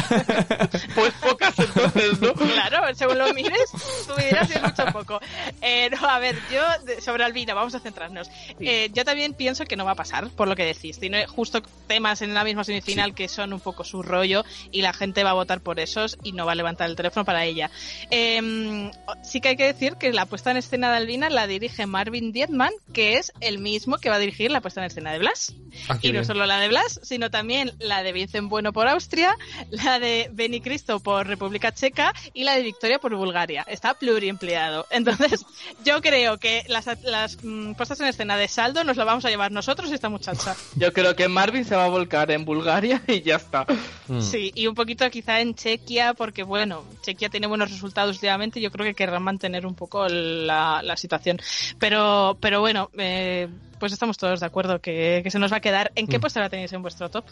Pues pocas entonces, ¿no? Claro, según lo mires, tú me dirás si es mucho o poco. Eh, no, a ver, yo, sobre Albina, vamos a centrarnos. Eh, yo también pienso que no va a pasar, por lo que decís. Tiene justo temas en la misma semifinal que son un poco su rollo y la gente va a votar por esos y no va a levantar el teléfono para ella. Eh, sí que hay que decir que la puesta en escena de Albina la dirige Marvin Dietman, que es el mismo que va a dirigir la puesta en escena de Blas. Ah, Y no bien. solo la de Blas, sino también la de Vincent Bueno por Austria, la de Benny Cristo por República Checa y la de Victoria por Bulgaria. Está pluriempleado. [laughs] Entonces, yo creo que las, las mm, puestas en escena de saldo nos lo vamos a llevar nosotros y esta muchacha. Yo creo que Marvin se va a volcar en Bulgaria y ya está. Mm. Sí, y un poquito quizá en Chequia, porque bueno, Chequia tiene buenos resultados últimamente, yo creo que querrán mantener un poco la, la situación. Pero, pero bueno, eh, pues estamos todos de acuerdo que, que se nos va a quedar. ¿En qué Mm. puesto la tenéis en vuestro top?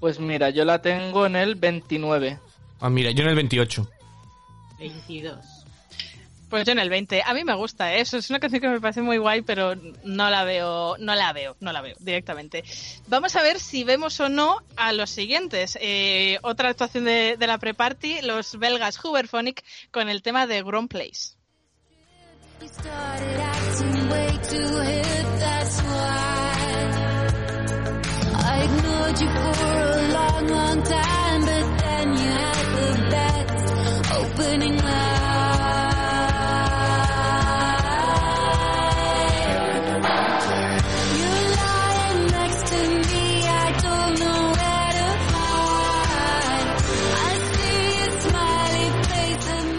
Pues mira, yo la tengo en el 29. Ah, mira, yo en el 28. 22. Pues yo en el 20. A mí me gusta ¿eh? eso. Es una canción que me parece muy guay, pero no la veo, no la veo, no la veo directamente. Vamos a ver si vemos o no a los siguientes. Eh, otra actuación de, la pre-party, los belgas Huberphonic con el tema de Grown Place. You started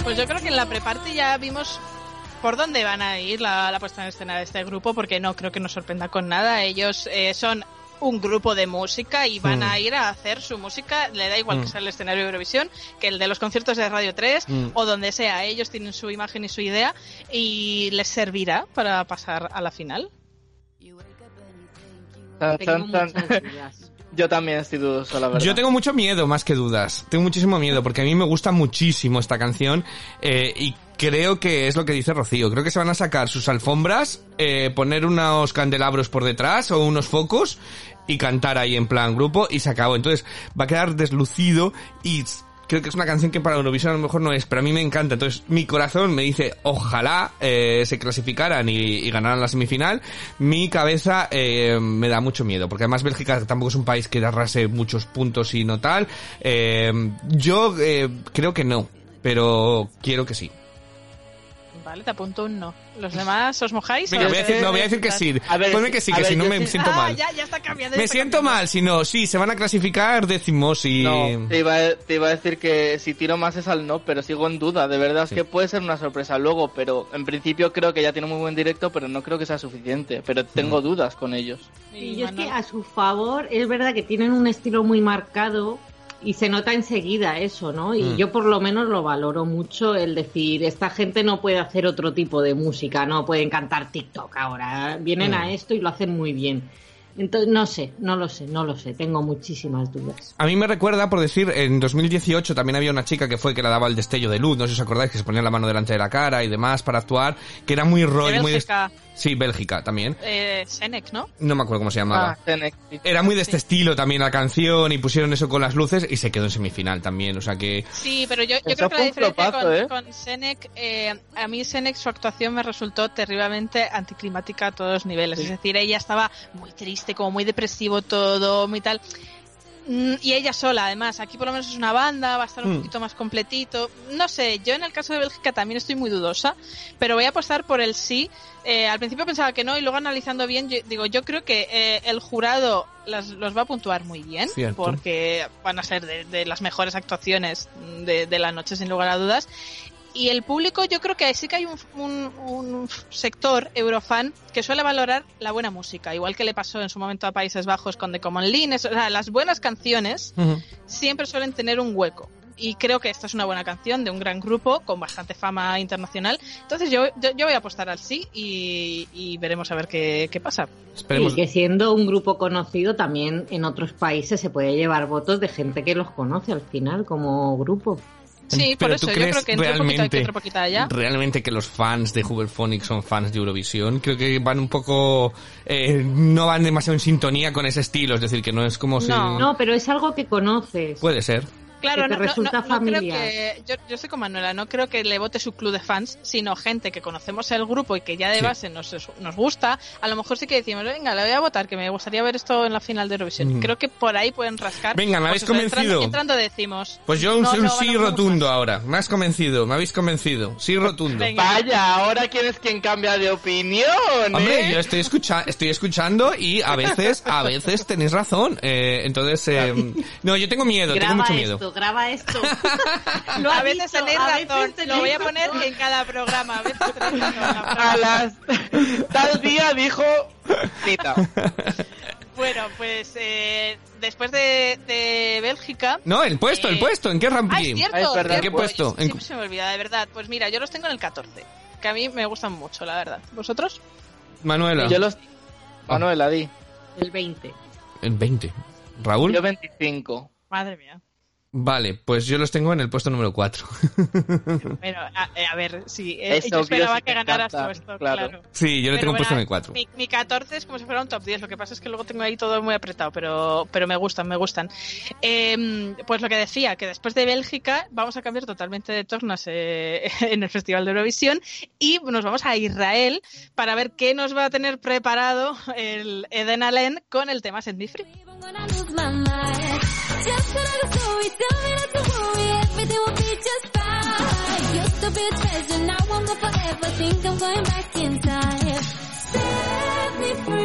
Pues yo creo que en la pre-party ya vimos por dónde van a ir la, la puesta en escena de este grupo, porque no creo que nos sorprenda con nada. Ellos eh, son un grupo de música y van Mm. a ir a hacer su música, le da igual Mm. que sea el escenario de Eurovisión, que el de los conciertos de Radio 3 Mm. o donde sea, ellos tienen su imagen y su idea y les servirá para pasar a la final. Tan, Tengo tan, tan. [laughs] Yo también estoy dudoso, la verdad. Yo tengo mucho miedo, más que dudas. Tengo muchísimo miedo, porque a mí me gusta muchísimo esta canción eh, y creo que es lo que dice Rocío. Creo que se van a sacar sus alfombras, eh, poner unos candelabros por detrás o unos focos y cantar ahí en plan grupo y se acabó. Entonces va a quedar deslucido y creo que es una canción que para Eurovisión a lo mejor no es, pero a mí me encanta. Entonces mi corazón me dice ojalá eh, se clasificaran y, ganaran la semifinal. Mi cabeza eh, me da mucho miedo, porque además Bélgica tampoco es un país que arrase muchos puntos y no tal. Eh, yo eh, creo que no, pero quiero que sí. Vale, te apunto un no. ¿Los demás os mojáis? Venga, ¿O voy a decir, queréis no, voy a decir que sí. A ver, Ponme que sí, a que ver, si no me sí- siento Ah, mal. ya, ya está cambiando. ya Me está siento cambiando. mal, si no, sí, se van a clasificar décimos y... No, te iba, a, te iba a decir que si tiro más es al no, pero sigo en duda. De verdad es Sí. que puede ser una sorpresa luego, pero en principio creo que ya tiene muy buen directo, pero no creo que sea suficiente. Pero tengo dudas con ellos. Y Y yo es que a su favor, es verdad que tienen un estilo muy marcado y se nota enseguida eso, ¿no? Y Mm. yo por lo menos lo valoro mucho el decir, esta gente no puede hacer otro tipo de música, no pueden cantar TikTok ahora, vienen Mm. a esto y lo hacen muy bien. Entonces, no sé, no lo sé, no lo sé, tengo muchísimas dudas. A mí me recuerda, por decir, en 2018 también había una chica que fue que la daba el destello de luz, no sé si os acordáis, que se ponía la mano delante de la cara y demás para actuar, que era muy De muy... Sí, Bélgica también. eh, Senec, ¿no? No me acuerdo cómo se llamaba. Ah, sí. Era muy de este Sí. estilo también la canción y pusieron eso con las luces y se quedó en semifinal también, o sea que... Sí, pero yo, yo creo que la diferencia flopazo, con, ¿eh? con Senec, eh, a mí Senec su actuación me resultó terriblemente anticlimática a todos los niveles. Sí. Es decir, ella estaba muy triste, como muy depresivo todo, muy tal. Mm, Y ella sola, además, aquí por lo menos es una banda, va a estar un Hmm. poquito más completito. No sé, yo en el caso de Bélgica también estoy muy dudosa, pero voy a apostar por el sí. Eh, al principio pensaba que no, y luego analizando bien, yo, digo, yo creo que eh, el jurado las, los va a puntuar muy bien, Cierto. porque van a ser de, de las mejores actuaciones de, de la noche, sin lugar a dudas. Y el público, yo creo que sí que hay un, un- un sector eurofan que suele valorar la buena música, igual que le pasó en su momento a Países Bajos con The Common Line. O sea, las buenas canciones siempre suelen tener un hueco. Y creo que esta es una buena canción de un gran grupo con bastante fama internacional. Entonces yo, yo, yo voy a apostar al sí y, y veremos a ver qué, qué pasa. Esperemos... Y que siendo un grupo conocido también en otros países se puede llevar votos de gente que los conoce al final como grupo. Sí, por Pero eso ¿tú yo creo que entre un poquito aquí, realmente, poquito allá. realmente que los fans de Hooverphonic son fans de Eurovisión? Creo que van un poco... eh, no van demasiado en sintonía con ese estilo, es decir, que no es como si... No. No, pero es algo que conoces. Puede ser. Claro, que te no, resulta no- no creo que yo, yo estoy con Manuela, no creo que le vote su club de fans, sino gente que conocemos el grupo y que ya de Sí. base nos, nos gusta. A lo mejor sí que decimos, venga, le voy a votar, que me gustaría ver esto en la final de Eurovisión. Mm. Creo que por ahí pueden rascar. Venga, me habéis Pues convencido. Entrando, entrando decimos. Pues yo un, no, un no, sí rotundo ahora. Me has convencido, me habéis convencido. Sí rotundo. Venga. Vaya, ahora quién es quien cambia de opinión, Hombre, ¿eh? yo estoy, escucha estoy escuchando y a veces, a veces tenéis razón. Eh, entonces, eh, no, yo tengo miedo, tengo mucho esto, graba esto. [laughs] Lo a veces tenéis razón, lo voy a poner en cada programa. A veces razón, A las... Tal día dijo... Cita. Bueno, pues eh, después de, de Bélgica, No, el puesto, el Eh, puesto, ¿en qué Ah, es ranking? cierto. Ah, es verdad. cierto. ¿En qué puesto? Yo En- Siempre se me olvida, de verdad. Pues mira, yo los tengo en el 14. Que a mí me gustan mucho, la verdad. ¿Vosotros? Manuela, Yo los... Manuela, di. El 20. en 20. Raúl, Yo 25. Madre mía. Vale, pues yo los tengo en el puesto número 4. [laughs] Bueno, a, eh, a ver, sí. eh, Es yo esperaba sí que ganaras encanta, todo esto, claro. claro. sí, yo le Pero tengo puesto en bueno, el 4. Mi, mi 14 es como si fuera un top 10. Lo que pasa es que luego tengo ahí todo muy apretado, pero, pero me gustan, me gustan. Eh, pues lo que decía, que después de Bélgica vamos a cambiar totalmente de tornas eh, [laughs] en el Festival de Eurovisión y nos vamos a Israel para ver qué nos va a tener preparado el Eden Allen con el tema Set Me Free. Just another story, tell me not to worry, everything will be just fine. Used to be a treasure, now I'm gone forever, think I'm going back in time. Set me free,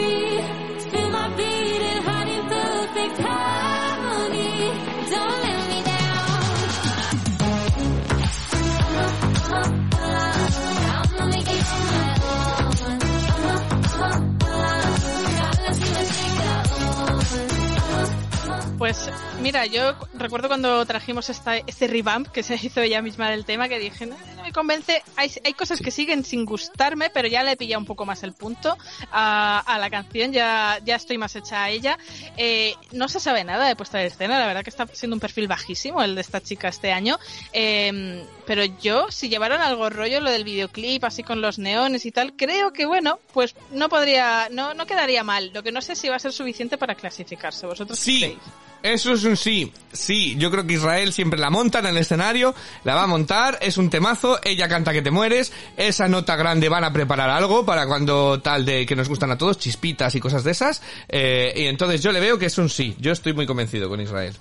Pues mira, yo recuerdo cuando trajimos esta, este revamp que se hizo ella misma del tema, que dije, no, no me convence, hay, hay cosas que siguen sin gustarme, pero ya le he pillado un poco más el punto a, a la canción, ya, ya estoy más hecha a ella. Eh, no se sabe nada de puesta de escena, la verdad que está siendo un perfil bajísimo el de esta chica este año, eh, pero yo, si llevaron algo rollo lo del videoclip, así con los neones y tal, creo que bueno, pues no podría, no, no quedaría mal, lo que no sé si va a ser suficiente para clasificarse, vosotros Sí, creéis? eso es un sí. Sí, yo creo que Israel siempre la monta en el escenario, la va a montar, es un temazo, ella canta que te mueres, esa nota grande van a preparar algo para cuando tal de que nos gustan a todos, chispitas y cosas de esas. eh, y entonces yo le veo que es un sí. Yo estoy muy convencido con Israel.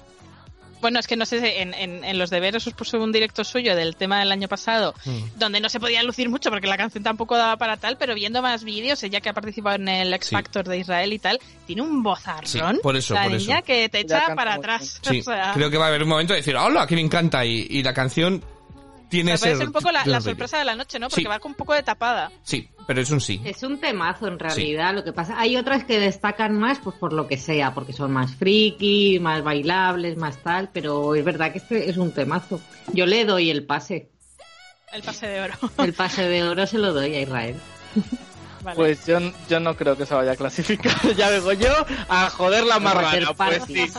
Bueno, es que no sé, en, en, en los deberes os puso un directo suyo del tema del año pasado, Mm. donde no se podía lucir mucho porque la canción tampoco daba para tal, pero viendo más vídeos, ella que ha participado en el X Sí. Factor de Israel y tal, tiene un bozarrón. Sí, por eso, la por niña eso. que te echa para atrás. [laughs] Sí, O sea, creo que va a haber un momento de decir, hola, que me encanta. Y, y la canción tiene o sea, puede ese ser un poco la, la sorpresa de la noche, ¿no? Porque Sí. va con un poco de tapada. Sí, pero es un sí. Es un temazo en realidad. Lo que pasa, hay otras que destacan más, pues por lo que sea, porque son más friki, más bailables, más tal, pero es verdad que este es un temazo. Yo le doy el pase. El pase de oro. El pase de oro se lo doy a Israel. [laughs] Vale. Pues yo, yo no creo que se vaya a clasificar. [laughs] ya vengo yo a joder la marrana. Pues sí.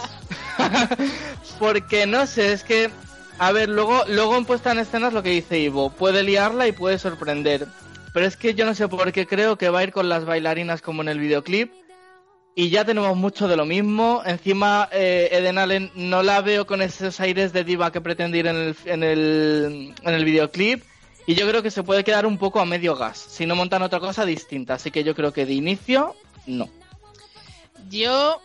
[laughs] Porque no sé, es que. A ver, luego, luego en puesta en escena es lo que dice Ivo. Puede liarla y puede sorprender. Pero es que yo no sé por qué creo que va a ir con las bailarinas como en el videoclip. Y ya tenemos mucho de lo mismo. Encima, eh, Eden Allen no la veo con esos aires de diva que pretende ir en el, en el, en el videoclip. Y yo creo que se puede quedar un poco a medio gas. Si no montan otra cosa distinta. Así que yo creo que de inicio, no. Yo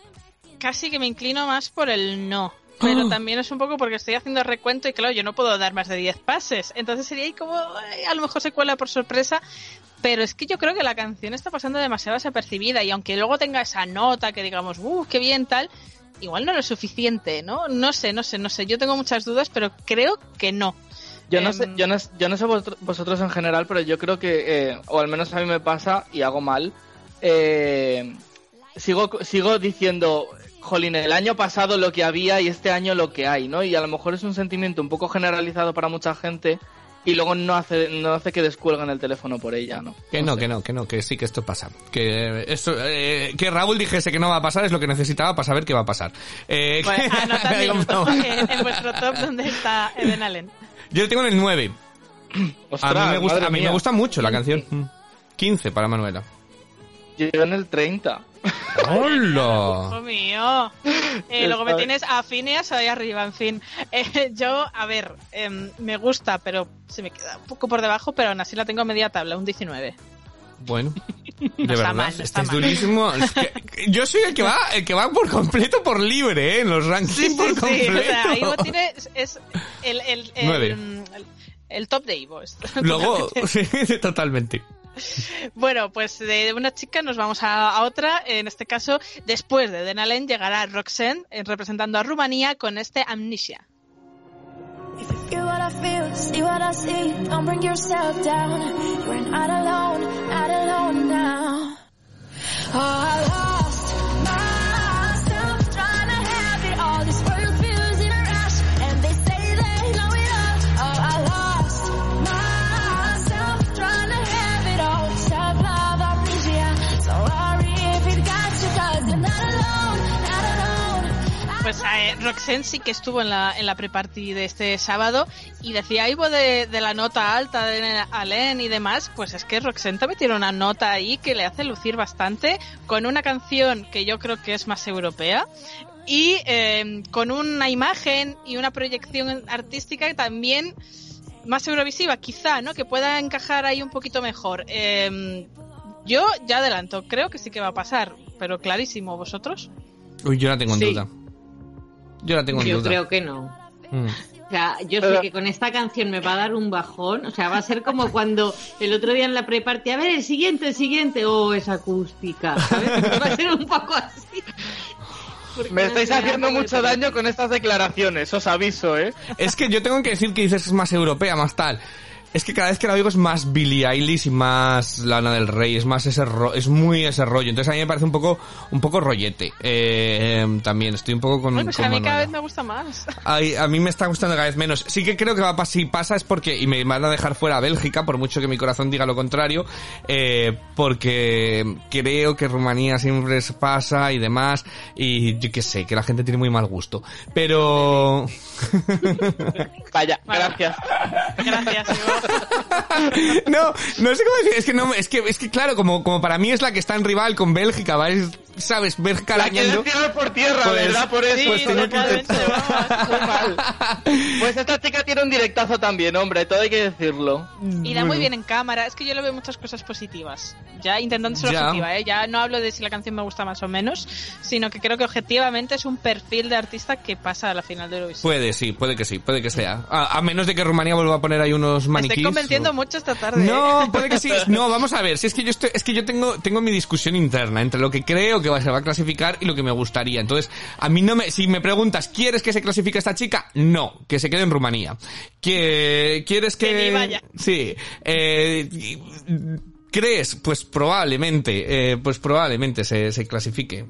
casi que me inclino más por el no. Pero Oh. también es un poco porque estoy haciendo recuento y claro, yo no puedo dar más de 10 pases. Entonces sería ahí como, ay, a lo mejor se cuela por sorpresa. Pero es que yo creo que la canción está pasando demasiado desapercibida y aunque luego tenga esa nota que digamos, uh, qué bien tal, igual no es suficiente, ¿no? No sé, no sé, no sé. Yo tengo muchas dudas, pero creo que no. Yo no Em, sé, yo no, yo no sé vosotros, vosotros en general, pero yo creo que, eh, o al menos a mí me pasa y hago mal, eh, sigo, sigo diciendo, jolín, el año pasado lo que había y este año lo que hay, ¿no? Y a lo mejor es un sentimiento un poco generalizado para mucha gente y luego no hace, no hace que descuelguen el teléfono por ella, ¿no? Que no, que no, que no, que sí que esto pasa. Que eh, esto, eh, que Raúl dijese que no va a pasar es lo que necesitaba para saber qué va a pasar. Eh, Bueno, que- No. [laughs] en, en vuestro top donde está Eden Allen. Yo le tengo en el 9. Ostras, a mí me gusta, a mí me gusta mucho la canción. Mm. 15 para Manuela. Yo en el 30. ¡Hola! Hijo mío. Eh, luego me tienes a Phineas ahí arriba, en fin. Eh, yo, a ver, em, me gusta, pero se me queda un poco por debajo, pero aún así la tengo a media tabla, un 19. Bueno, [laughs] de No está verdad, mal, no está este es durísimo. Es que- yo soy el que va, el que va por completo por libre, ¿eh? En los rankings Sí, sí, por sí. completo. O sea, Ivo tiene, es, el, el, el, el- el top de Ivo. Luego, [laughs] sí, totalmente. [laughs] Bueno, pues de una chica nos vamos a, otra. En este caso, después de Denalen llegará Roxanne eh, representando a Rumanía con este Amnesia. Pues eh, Roxanne sí que estuvo en la, en la pre-party de este sábado y decía Ivo de, de la nota alta de Alain y demás, pues es que Roxanne también tiene una nota ahí que le hace lucir bastante con una canción que yo creo que es más europea y eh, con una imagen y una proyección artística también más eurovisiva, quizá, ¿no? Que pueda encajar ahí un poquito mejor. Eh, yo ya adelanto, creo que sí que va a pasar, pero clarísimo, ¿vosotros? Uy, yo la tengo en Sí. duda. Yo la tengo en Yo duda. creo que no. Mm. O sea, yo sé que con esta canción me va a dar un bajón. O sea, va a ser como cuando el otro día en la pre-party, a ver, el siguiente, el siguiente, oh, es acústica. ¿sabes? [laughs] Va a ser un poco así. Porque Me estáis haciendo mucho daño con estas declaraciones, os aviso, ¿eh? Es que yo tengo que decir que dices es más europea, más tal. Es que cada vez que la oigo es más Billie Eilish y más Lana del Rey, es más ese ro- es muy ese rollo. Entonces a mí me parece un poco un poco rollete. Eh, em, también estoy un poco con, Bueno, pues con a mí Manuela. cada vez me gusta más. Ay, a mí me está gustando cada vez menos. Sí que creo que va a pas- si pasa es porque, y me van a dejar fuera a Bélgica, por mucho que mi corazón diga lo contrario, eh, porque creo que Rumanía siempre se pasa y demás, y yo qué sé, que la gente tiene muy mal gusto. Pero... Vaya, gracias. Gracias, Ivo. [laughs] no, no sé cómo decir, es que no, es que, es que claro, como, como para mí es la que está en rival con Bélgica, ¿vale? ¿Sabes? La quieres arañando. tirar por tierra, Pues- ¿verdad? Por eso. Sí, pues tengo que vamos. Mal. Pues esta chica tiene un directazo también, hombre, todo hay que decirlo. Y da muy bien en cámara. Es que yo le veo muchas cosas positivas. Ya intentando ser Ya. objetiva, ¿eh? Ya no hablo de si la canción me gusta más o menos, sino que creo que objetivamente es un perfil de artista que pasa a la final de Eurovisión. Puede, sí, puede que sí, puede que sea. A, a menos de que Rumanía vuelva a poner ahí unos maniquís. estoy convenciendo o- mucho esta tarde. ¿eh? No, puede que sí. [laughs] No, vamos a ver. Si es que yo estoy, es que yo tengo, tengo mi discusión interna entre lo que creo que se va a clasificar y lo que me gustaría. Entonces, a mí no me, si me preguntas, ¿quieres que se clasifique esta chica? No, que se quede en Rumanía. Que, ¿quieres que? Que ni vaya. Sí. Eh, ¿Crees? Pues probablemente, eh, pues probablemente se, se clasifique.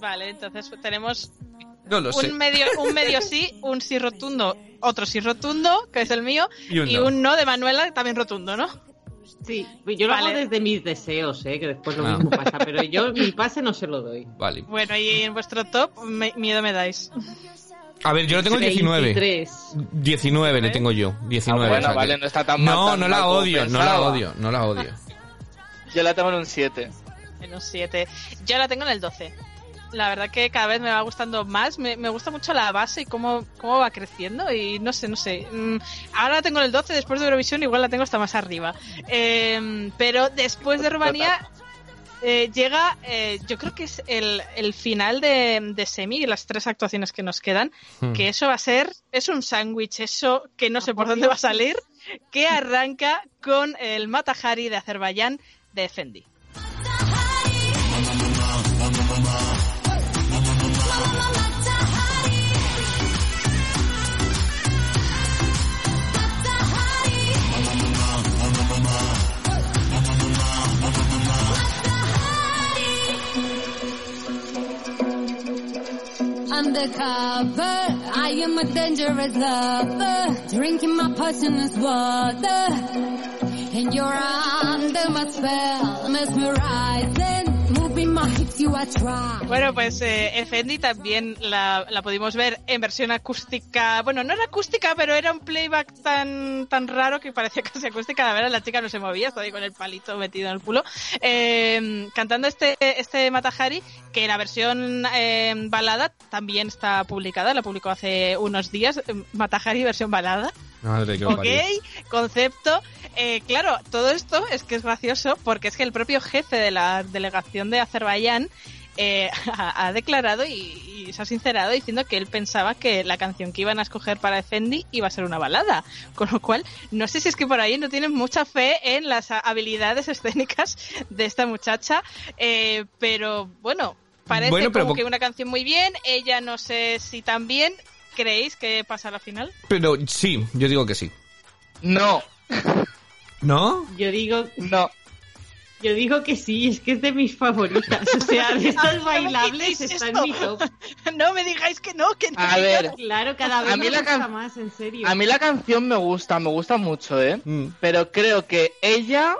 Vale, entonces tenemos No lo sé. un medio, un medio sí, un sí rotundo, otro sí rotundo, que es el mío, Y un y no. un no de Manuela, también rotundo, ¿no? Sí, yo lo Vale. hago desde mis deseos, ¿eh? que después lo Ah. mismo pasa, pero yo mi pase no se lo doy. Vale. Bueno, y en vuestro top, me- miedo me dais. A ver, yo lo tengo en 19. 23. 19 le tengo yo. 19. Ah, bueno, o sea que- vale, no está tan mal, No, tan no la odio, no la odio, no la odio. Yo la tengo en un 7. En un 7. Yo la tengo en el 12. La verdad que cada vez me va gustando más. Me, me gusta mucho la base y cómo, cómo va creciendo. Y no sé, no sé. Mm, Ahora la tengo en el 12, después de Eurovisión igual la tengo hasta más arriba. Eh, pero después de Rumanía eh, llega, eh, yo creo que es el, el final de, de Semi y las tres actuaciones que nos quedan. Hmm. Que eso va a ser, es un sándwich, eso que no sé por dónde va a salir. Que arranca con el Matahari de Azerbaiyán de Fendi. Undercover, I am a dangerous lover. Drinking my poisonous water. And you're under my spell, mesmerizing. Bueno, pues eh, Effendi también la, la pudimos ver en versión acústica. Bueno, no era acústica, pero era un playback tan tan raro que parecía casi acústica. La verdad, la chica no se movía, estaba ahí con el palito metido en el culo. Eh, cantando este, este Matahari, que la versión eh, balada también está publicada, la publicó hace unos días. eh, Matahari versión balada. Madre que Ok, concepto. Eh, claro, todo esto es que es gracioso porque es que el propio jefe de la delegación de Azerbaiyán eh, [laughs] ha, ha declarado y, y se ha sincerado diciendo que él pensaba que la canción que iban a escoger para Fendi iba a ser una balada. Con lo cual, no sé si es que por ahí no tienen mucha fe en las habilidades [laughs] escénicas de esta muchacha, eh, pero bueno, parece Bueno, pero como que una canción muy bien. Ella no sé si también. ¿Creéis que pasa a la final? Pero sí, yo digo que sí. No, ¿No? Yo digo, no. yo digo que sí, es que es de mis favoritas. O sea, de Ay, [laughs] estas bailables está en mi top. [laughs] no me digáis que no, que no. A ver, Claro, cada vez A mí me la gusta can- más, en serio. a mí la canción me gusta, me gusta mucho, ¿eh? Mm. Pero creo que ella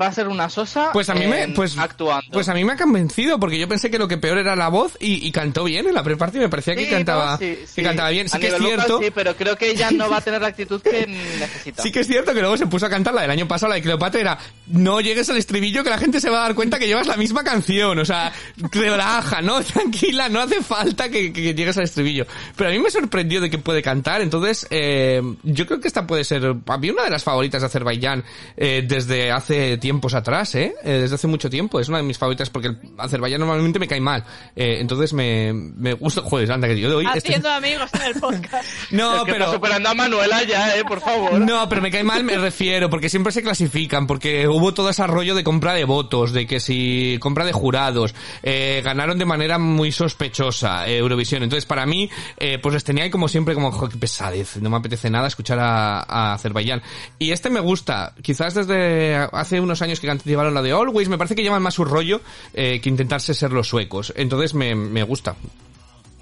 va a ser una sosa Pues a mí me, pues, actuando. pues a mí me ha convencido porque yo pensé que lo que peor era la voz y, y cantó bien en la pre-party me parecía que cantaba, no, sí, que cantaba bien. Sí A que es cierto, sí, pero creo que ella no va a tener la actitud que [laughs] necesita. sí que es cierto que luego se puso a cantar la del año pasado, la de Cleopatra era, no llegues al estribillo que la gente se va a dar cuenta que llevas la misma canción, o sea, relaja, ¿no? [laughs] Tranquila, no hace falta que, que llegues al estribillo. Pero a mí me sorprendió de que puede cantar, entonces, eh, yo creo que esta puede ser, a mí una de las favoritas de Azerbaiyán, eh, desde hace tiempos atrás, ¿eh? Eh, Desde hace mucho tiempo. Es una de mis favoritas porque el Azerbaiyán normalmente me cae mal. Eh, entonces me, me gusta... Joder, anda, que yo de hoy... este- Haciendo amigos en el podcast. [laughs] No, Es que pero... está superando a Manuela ya, eh, por favor. No, pero me cae mal, me refiero, porque siempre se clasifican, porque hubo todo ese rollo de compra de votos, de que si compra de jurados, eh, ganaron de manera muy sospechosa eh, Eurovisión. Entonces, para mí, eh, pues les tenía ahí como siempre como, "Jo, qué pesadez, no me apetece nada escuchar a, a Azerbaiyán. Y este me gusta, quizás desde hace unos años que llevaron la de Always, me parece que llevan más su rollo eh, que intentarse ser los suecos. Entonces, me, me gusta.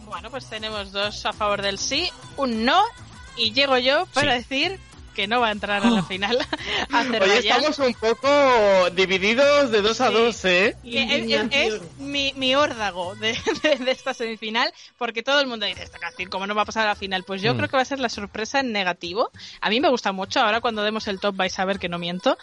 Bueno, pues tenemos dos a favor del sí, un no, y llego yo para decir que no va a entrar a la final [laughs] Oye, Azerbaiyán. estamos un poco divididos de dos a dos, ¿eh? Es, es- es mi, mi órdago de, [laughs] de- de esta semifinal, porque todo el mundo dice, esta canción, ¿cómo no va a pasar a la final? Pues yo Mm. creo que va a ser la sorpresa en negativo. A mí me gusta mucho, ahora cuando demos el top vais a ver que no miento,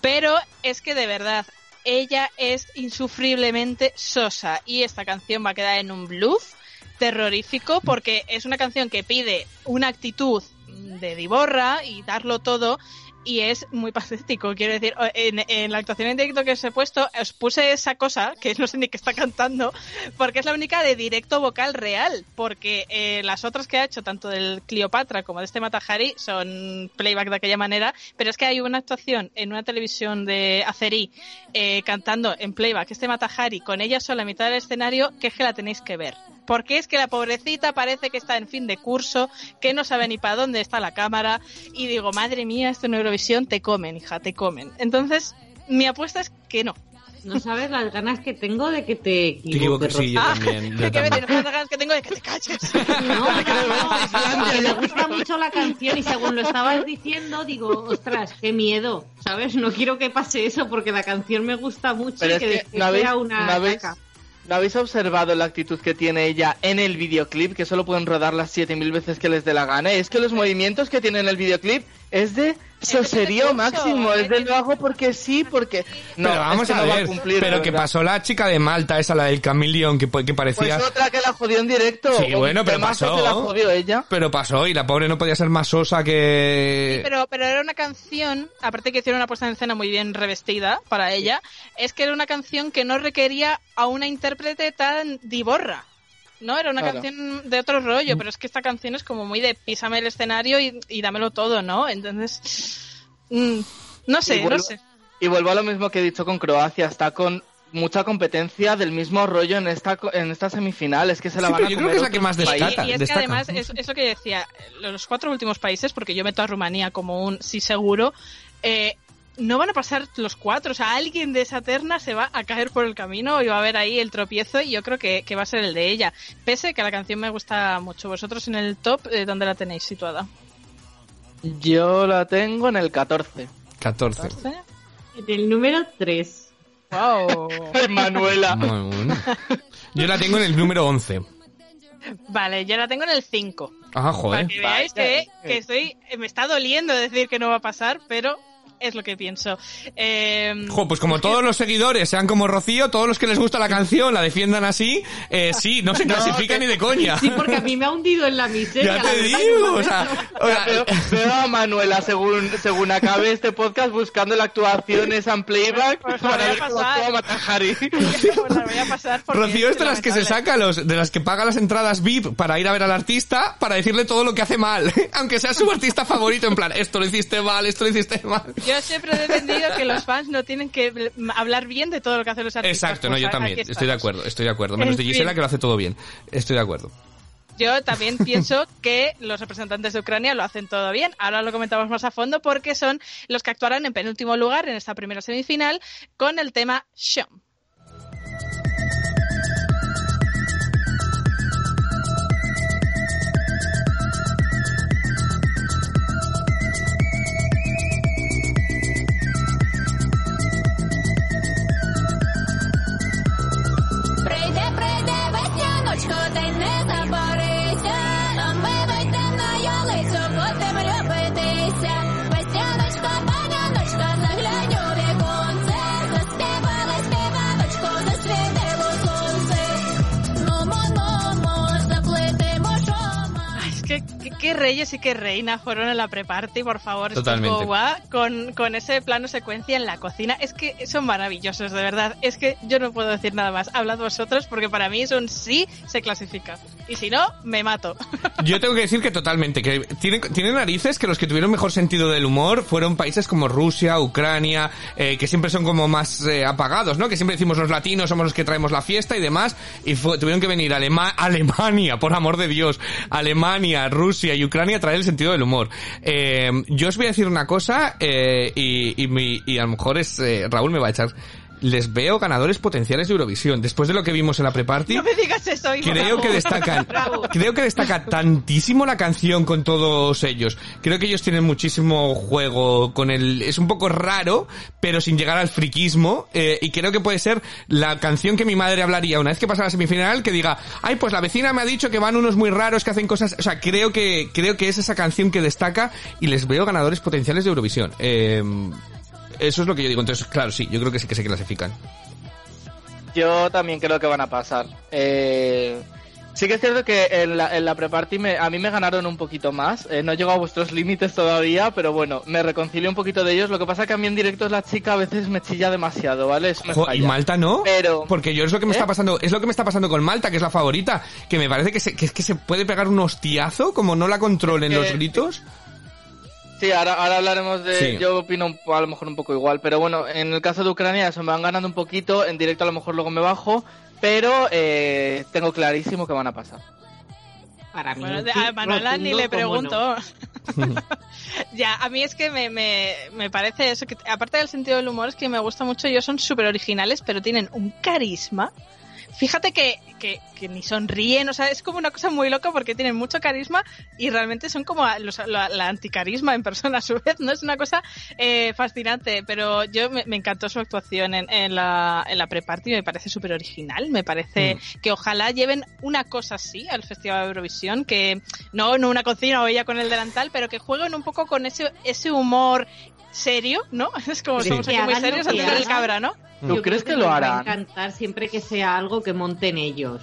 pero es que de verdad, ella es insufriblemente sosa y esta canción va a quedar en un bluff terrorífico porque es una canción que pide una actitud de divorra y darlo todo y es muy patético, quiero decir, en, en la actuación en directo que os he puesto, os puse esa cosa, que no sé ni qué está cantando, porque es la única de directo vocal real, porque eh, las otras que ha hecho, tanto del Cleopatra como de este Matahari, son playback de aquella manera, pero es que hay una actuación en una televisión de Azerí eh, cantando en playback este Matahari con ella sola a mitad del escenario, que es que la tenéis que ver. Porque es que la pobrecita parece que está en fin de curso, que no sabe ni para dónde está la cámara, y digo, madre mía, esto en Eurovisión te comen, hija, te comen. Entonces, mi apuesta es que no. No sabes las ganas que tengo de que te Te equivoques. equivoco, sí, yo Ah, también. [laughs] yo que también. me las ganas que tengo de que te calles. [laughs] No, [laughs] no, no, porque me gusta mucho la canción y según lo estabas diciendo, digo, ostras, qué miedo, ¿sabes? No quiero que pase eso porque la canción me gusta mucho Pero y es que, que después sea una caca. ¿No habéis observado la actitud que tiene ella en el videoclip? Que solo pueden rodar las 7000 veces que les dé la gana. Es que los movimientos que tiene en el videoclip es de soserío máximo. es Es de de- lo hago porque sí, porque. No, pero vamos es que a no va ver, cumplir, pero que pasó la chica de Malta, esa, la del Camillion, que, que Pues parecía... otra que la jodió en directo. Sí, bueno, pero pasó. que la jodió ella. Pero pasó y la pobre no podía ser más sosa que... Pero, pero era una canción, aparte que hicieron una puesta en escena muy bien revestida para ella, es que era una canción que no requería a una intérprete tan divorra. No, era una Claro. canción de otro rollo, Mm. pero es que esta canción es como muy de písame el escenario y, y dámelo todo, ¿no? Entonces, mm, no sé, Y no vuelvo- sé. Y vuelvo a lo mismo que he dicho con Croacia, está con mucha competencia del mismo rollo en esta co- en esta semifinal, es que se la Sí, van a yo creo comer que es la que más países. destaca. Y, y es destaca. que además, es, es lo que decía, los cuatro últimos países, porque yo meto a Rumanía como un sí seguro, eh, no van a pasar los cuatro, o sea, alguien de esa terna se va a caer por el camino y va a haber ahí el tropiezo y yo creo que, que va a ser el de ella. Pese que la canción me gusta mucho. Vosotros en el top, eh, ¿dónde la tenéis situada? Yo la tengo en el 14. 14. En el número 3. ¡Wow! Manuela. Bueno. Yo la tengo en el número 11. Vale, yo la tengo en el 5. Ah, Para joder. que veáis que, que estoy, me está doliendo decir que no va a pasar, pero es lo que pienso. Eh, Jo, pues como todos los seguidores sean como Rocío, todos los que les gusta la canción la defiendan así, eh, [laughs] sí, no se clasifican ni de coña. Sí, porque a mí me ha hundido en la miseria. Ya te digo, o sea, o sea, Veo, veo a Manuela según, según acabe este podcast buscando la actuación esa en playback Pues para a ver cómo pasar. actúa Matajari. [laughs] pues la voy a pasar porque Rocío es de que las que se saca los, de las que paga las entradas VIP para ir a ver al artista para decirle todo lo que hace mal, [laughs] aunque sea su artista favorito, en plan, esto lo hiciste mal, esto lo hiciste mal. Yo siempre he defendido que los fans no tienen que hablar bien de todo lo que hacen los artistas. Exacto, no, Pues yo también, estoy de acuerdo, estoy de acuerdo. Menos En de Gisela fin. que lo hace todo bien. Estoy de acuerdo. Yo también [laughs] pienso que los representantes de Ucrania lo hacen todo bien. Ahora lo comentamos más a fondo porque son los que actuarán en penúltimo lugar en esta primera semifinal con el tema Shom. Reyes y qué reina fueron en la pre-party, por favor. Totalmente. Con, con ese plano secuencia en la cocina. Es que son maravillosos, de verdad. Es que yo no puedo decir nada más. Hablad vosotros porque para mí es un sí se clasifica. Y si no, me mato. [laughs] Yo tengo que decir que totalmente, que tienen, tienen narices que los que tuvieron mejor sentido del humor fueron países como Rusia, Ucrania, eh, que siempre son como más eh, apagados, ¿no? Que siempre decimos los latinos somos los que traemos la fiesta y demás, y fue- tuvieron que venir Alema- Alemania, por amor de Dios, Alemania, Rusia y Ucrania a traer el sentido del humor. Eh, yo os voy a decir una cosa, eh, y, y, y a lo mejor es, eh, Raúl me va a echar, les veo ganadores potenciales de Eurovisión, después de lo que vimos en la pre-party. No me digas eso, hijo. Creo que destacan, creo que destaca tantísimo la canción con todos ellos. Creo que ellos tienen muchísimo juego con el, es un poco raro, pero sin llegar al friquismo, eh, y creo que puede ser la canción que mi madre hablaría una vez que pasa la semifinal, que diga, ay, pues la vecina me ha dicho que van unos muy raros que hacen cosas, o sea, creo que, creo que es esa canción que destaca y les veo ganadores potenciales de Eurovisión. Eh, eso es lo que yo digo. Entonces, claro, sí, yo creo que sí que se clasifican. Yo también creo que van a pasar. Eh, sí que es cierto que en la, en la pre-party me- a mí me ganaron un poquito más. Eh, no he llegado a vuestros límites todavía, pero bueno, me reconcilio un poquito de ellos. Lo que pasa que a mí en directo la chica a veces me chilla demasiado, ¿vale? Eso me Jo, y. Malta no, Pero- porque yo es lo que me ¿Eh? está pasando, es lo que me está pasando con Malta, que es la favorita, que me parece que, se, que es que se puede pegar un hostiazo como no la controlen los gritos. Sí, ahora, ahora hablaremos de... Sí. Yo opino un po- a lo mejor un poco igual, pero bueno, en el caso de Ucrania eso me van ganando un poquito, en directo a lo mejor luego me bajo, pero eh, tengo clarísimo que van a pasar. Para mí. Bueno, a Manuela ni le no. pregunto. [laughs] ya, a mí es que me, me, me parece eso, que aparte del sentido del humor, es que me gusta mucho, ellos son súper originales, pero tienen un carisma. Fíjate que, que, que ni sonríen, o sea, es como una cosa muy loca porque tienen mucho carisma y realmente son como los- la, la anticarisma en persona a su vez, ¿no? Es una cosa eh, fascinante, pero yo me, me encantó su actuación en, en la, en la pre-party, me parece súper original, me parece que ojalá lleven una cosa así al Festival de Eurovisión, que no, no una cocina o ella con el delantal, pero que jueguen un poco con ese, ese humor serio, ¿no? [laughs] Es como Sí. somos aquí muy serios haciendo el cabra, ¿no? ¿Tú Yo crees creo que lo nos va a harán? encantar siempre que sea algo que monten ellos.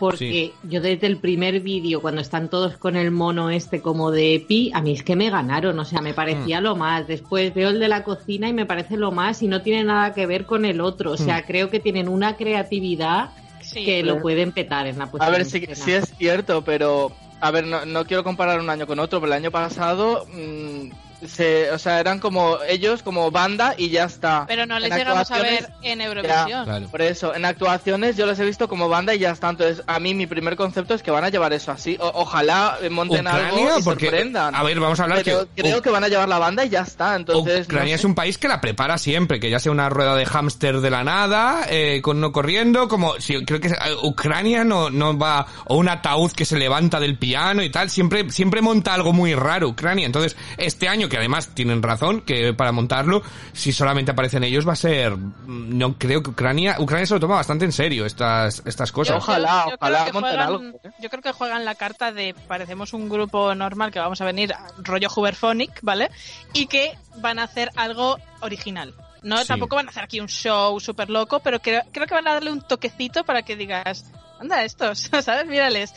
Porque yo desde el primer vídeo, cuando están todos con el mono este como de Epi, a mí es que me ganaron, o sea, me parecía lo más. Después veo el de la cocina y me parece lo más y no tiene nada que ver con el otro. O sea, creo que tienen una creatividad Sí. que lo pueden petar en la puesta A ver, sí, escena. sí es cierto, pero... A ver, no, no quiero comparar un año con otro, pero el año pasado... mm, se, o sea, eran como ellos, como banda y ya está. Pero no les En llegamos a ver en Eurovisión. Claro. Por eso, en actuaciones yo los he visto como banda y ya está. Entonces, a mí mi primer concepto es que van a llevar eso así. O- ojalá monten Ucrania, algo y porque- sorprendan. a ver, vamos a hablar Pero que- creo U- que van a llevar la banda y ya está. Entonces, no Ucrania sé. es un país que la prepara siempre, que ya sea una rueda de hámster de la nada, eh, con no corriendo, como si creo que eh, Ucrania no, no va, o un ataúd que se levanta del piano y tal, siempre, siempre monta algo muy raro Ucrania. Entonces, este año, que además tienen razón, que para montarlo, si solamente aparecen ellos va a ser, mm, no creo que Ucrania, Ucrania se lo toma bastante en serio estas, estas cosas. Ojalá, creo ojalá monten juegan- algo, ¿eh? Yo creo que juegan la carta de parecemos un grupo normal que vamos a venir a rollo Huberphonic, ¿vale? Y que van a hacer algo original. No, Sí. tampoco van a hacer aquí un show súper loco, pero creo, creo que van a darle un toquecito para que digas, anda estos, [laughs] ¿sabes? Mírales.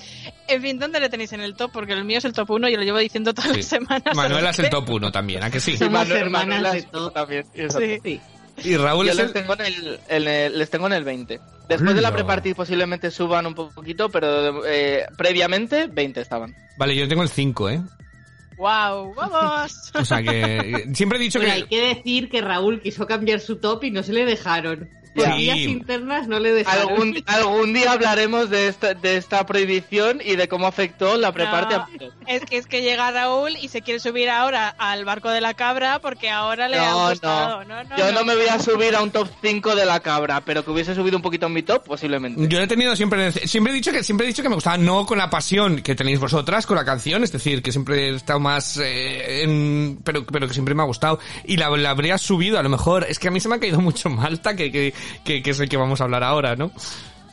En fin, ¿dónde le tenéis en el top? Porque el mío es el top 1 y lo llevo diciendo todas Sí. las semanas. Manuela [laughs] es el top 1 también, ¿a que sí? Somos Manuel- hermanas Manuela de todo. también. Sí. Sí. Y Raúl Yo es les el... tengo en el, en el- les tengo en el 20. Después de la pre-party posiblemente suban un poquito, pero eh, previamente 20 estaban. Vale, yo tengo el 5, ¿eh? ¡Wow! ¡Vamos! O sea que siempre he dicho Bueno, que... hay que decir que Raúl quiso cambiar su top y no se le dejaron. Por Ya. vías Sí. internas no le dejaron. Algún, algún día hablaremos de esta, de esta prohibición y de cómo afectó la pre-party No, a Pérez. es que es que llega Raúl y se quiere subir ahora al barco de la cabra porque ahora le No, gustado. no. No, no, Yo no no. me voy a subir a un top 5 de la cabra, pero que hubiese subido un poquito en mi top, posiblemente. Yo he tenido siempre, siempre he dicho que siempre he dicho que me gustaba no con la pasión que tenéis vosotras con la canción, es decir, que siempre he estado más, eh, en- pero, pero que siempre me ha gustado y la, la habría subido a lo mejor. Es que a mí se me ha caído [laughs] mucho Malta, que, que, que, que es el que vamos a hablar ahora, ¿no?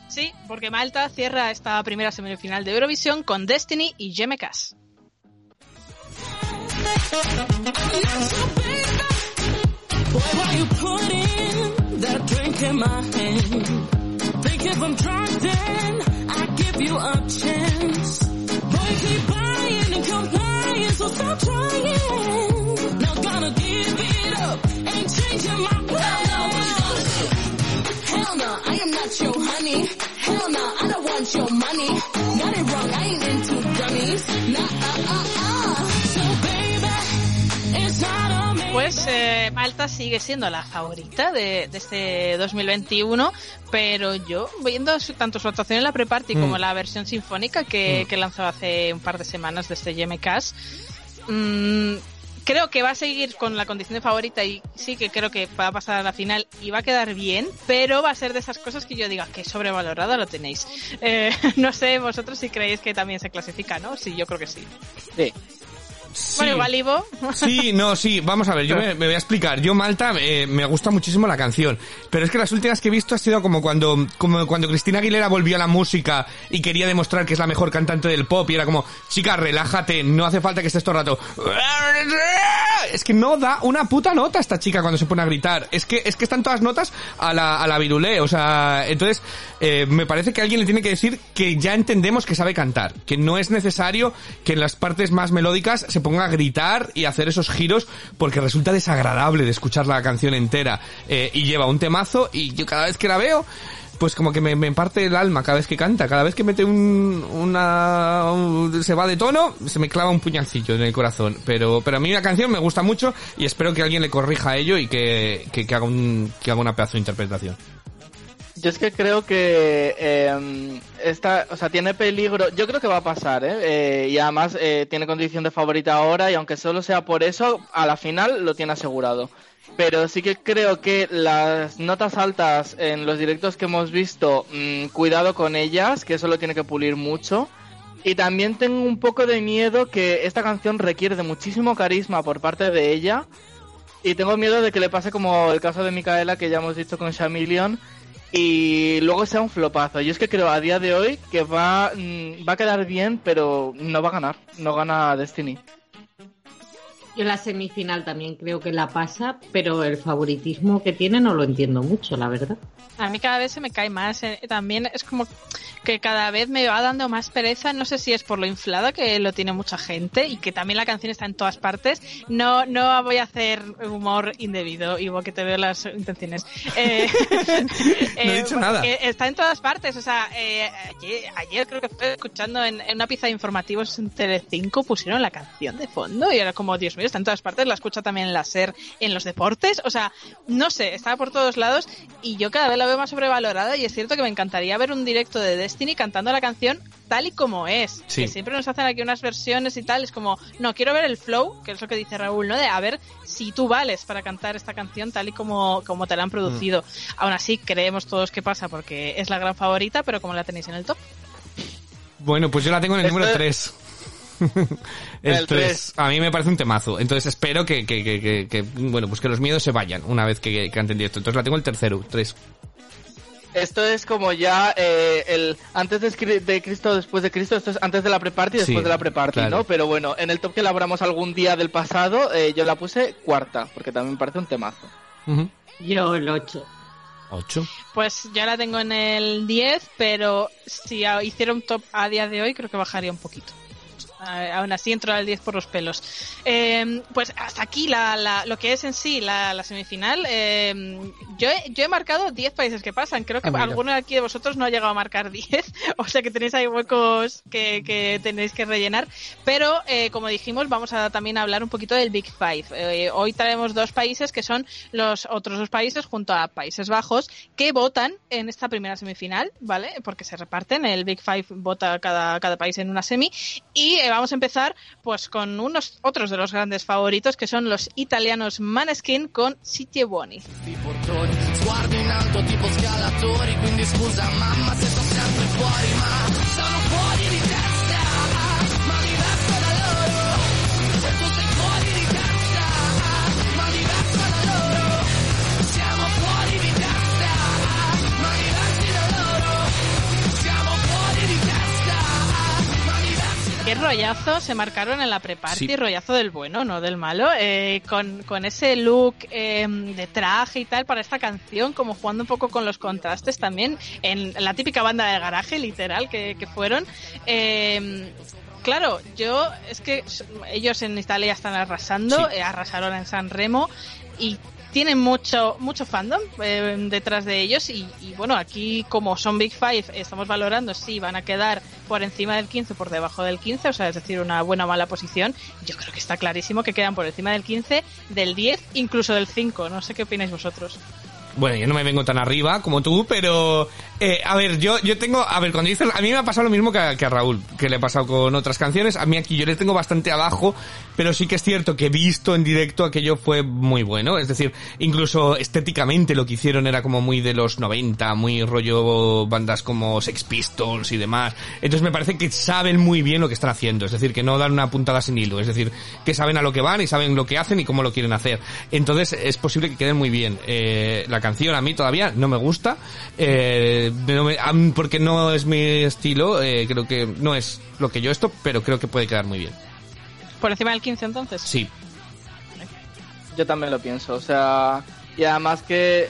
Sí, porque Malta cierra esta primera semifinal de Eurovisión con Destiny y Jemekas. Boy, why you putting that drink in my hand? Think if I'm drunk, then I give you a chance. Boy, keep buying not your honey. Hell no, I don't want your money. Got it wrong, I ain't into dummies. Nah, uh, uh, uh. So baby, it's not on me. Pues eh, Malta sigue siendo la favorita de, de este 2021, pero yo, viendo su- tanto su actuación en la pre-party Mm. como la versión sinfónica que, que lanzó hace un par de semanas de este GMCast, mm, creo que va a seguir con la condición de favorita y sí que creo que va a pasar a la final y va a quedar bien, pero va a ser de esas cosas que yo diga que sobrevalorado lo tenéis. Eh, [laughs] no sé vosotros si creéis que también se clasifica, ¿no? Sí, yo creo que sí. Sí. Sí. Bueno, igual Ivo. Sí, no, sí, vamos a ver, yo me, me voy a explicar. Yo, Malta, eh, me gusta muchísimo la canción, pero es que las últimas que he visto ha sido como cuando, como cuando Cristina Aguilera volvió a la música y quería demostrar que es la mejor cantante del pop y era como, chica, relájate, no hace falta que estés todo el rato. Es que no da una puta nota esta chica cuando se pone a gritar. Es que, es que están todas notas a la, a la virulé, o sea, entonces, eh, me parece que alguien le tiene que decir que ya entendemos que sabe cantar, que no es necesario que en las partes más melódicas se ponga a gritar y hacer esos giros porque resulta desagradable de escuchar la canción entera eh, y lleva un temazo y yo cada vez que la veo pues como que me, me parte el alma cada vez que canta, cada vez que mete un, una, un- se va de tono, se me clava un puñalcillo en el corazón. Pero, pero a mí la canción me gusta mucho y espero que alguien le corrija ello y que, que, que haga un, que haga una pedazo de interpretación. Yo es que creo que eh, esta, o sea, tiene peligro. Yo creo que va a pasar, ¿eh? Eh, y además eh, tiene condición de favorita ahora y aunque solo sea por eso, a la final lo tiene asegurado. Pero sí que creo que las notas altas en los directos que hemos visto, mm, cuidado con ellas, que eso lo tiene que pulir mucho. Y también tengo un poco de miedo que esta canción requiere de muchísimo carisma por parte de ella. Y tengo miedo de que le pase como el caso de Micaela que ya hemos dicho con Shamillion y luego sea un flopazo. Yo es que creo a día de hoy que va, mm, va a quedar bien, pero no va a ganar. No gana Destiny. Yo la semifinal también creo que la pasa, pero el favoritismo que tiene no lo entiendo mucho, la verdad. A mí cada vez se me cae más. eh, También es como que cada vez me va dando más pereza. No sé si es por lo inflada que lo tiene mucha gente y que también la canción está en todas partes. No, no voy a hacer humor indebido, Ivo, que te veo las intenciones. Eh, [laughs] No he dicho nada. Está en todas partes. O sea, eh, ayer, ayer creo que estoy escuchando en, en una pieza de informativos en Telecinco pusieron la canción de fondo y era como, Dios mío, está en todas partes. La escucha también en la SER, en los deportes. O sea, no sé, está por todos lados y yo cada vez la veo más sobrevalorada y es cierto que me encantaría ver un directo de Destiny cantando la canción tal y como es. Sí. Que siempre nos hacen aquí unas versiones y tal. Es como, no, quiero ver el flow, que es lo que dice Raúl, ¿no? De a ver si tú vales para cantar esta canción tal y como, como te la han producido. Aún así, creemos todos que pasa porque es la gran favorita, pero como la tenéis en el top. Bueno, pues yo la tengo en el Esto- número 3. [laughs] el El 3. tres. A mí me parece un temazo. Entonces espero que, que, que, que- que, bueno, pues que los miedos se vayan una vez que, que canten directo. Entonces la tengo el tercero, 3. Esto es como ya eh, el antes de, Cristo, después de Cristo. Esto es antes de la pre-party y después Sí, de la pre-party, claro. ¿no? Pero bueno, en el top que elaboramos algún día del pasado, eh, yo la puse cuarta, porque también me parece un temazo. Yo el 8. 8. Pues ya la tengo en el 10, pero si hiciera un top a día de hoy, creo que bajaría un poquito. Aún así entro al 10 por los pelos. Eh, pues hasta aquí la, la- lo que es en sí la, la semifinal. Eh, yo, he, yo he marcado 10 países que pasan. Creo que Ah, alguno de aquí de vosotros no ha llegado a marcar [laughs] 10. O sea que tenéis ahí huecos que, que tenéis que rellenar. Pero eh, como dijimos, vamos a también hablar un poquito del Big Five. Eh, hoy traemos dos países que son los otros dos países junto a Países Bajos que votan en esta primera semifinal, ¿vale? Porque se reparten. El Big Five vota cada, cada país en una semi. Y eh, vamos a empezar pues con unos otros de los grandes favoritos que son los italianos Maneskin con Sitie Buoni. Qué rollazo se marcaron en la pre-party, Sí. rollazo del bueno, no del malo, eh, con, con ese look eh, de traje y tal para esta canción, como jugando un poco con los contrastes también, en la típica banda de garaje, literal, que, que fueron. Eh, Claro, yo es que ellos en Italia están arrasando, Sí. eh, arrasaron en San Remo y tienen mucho mucho fandom eh, detrás de ellos y, y, bueno, aquí como son Big Five estamos valorando si van a quedar por encima del 15 o por debajo del 15, o sea, es decir, una buena o mala posición. Yo creo que está clarísimo que quedan por encima del 15, del 10, incluso del 5. No sé qué opináis vosotros. Bueno, yo no me vengo tan arriba como tú, pero eh, a ver, yo yo tengo, a ver, cuando dices, a mí me ha pasado lo mismo que a, que a Raúl, que le ha pasado con otras canciones. A mí aquí yo le tengo bastante abajo, pero sí que es cierto que visto en directo aquello fue muy bueno. Es decir, incluso estéticamente lo que hicieron era como muy de los 90, muy rollo bandas como Sex Pistols y demás. Entonces me parece que saben muy bien lo que están haciendo. Es decir, que no dan una puntada sin hilo. Es decir, que saben a lo que van y saben lo que hacen y cómo lo quieren hacer. Entonces es posible que queden muy bien. Eh, la canción a mí todavía no me gusta, eh, no me- porque no es mi estilo, eh, creo que no es lo que yo esto, pero creo que puede quedar muy bien. ¿Por encima del 15 entonces? Sí. Yo también lo pienso, o sea, y además que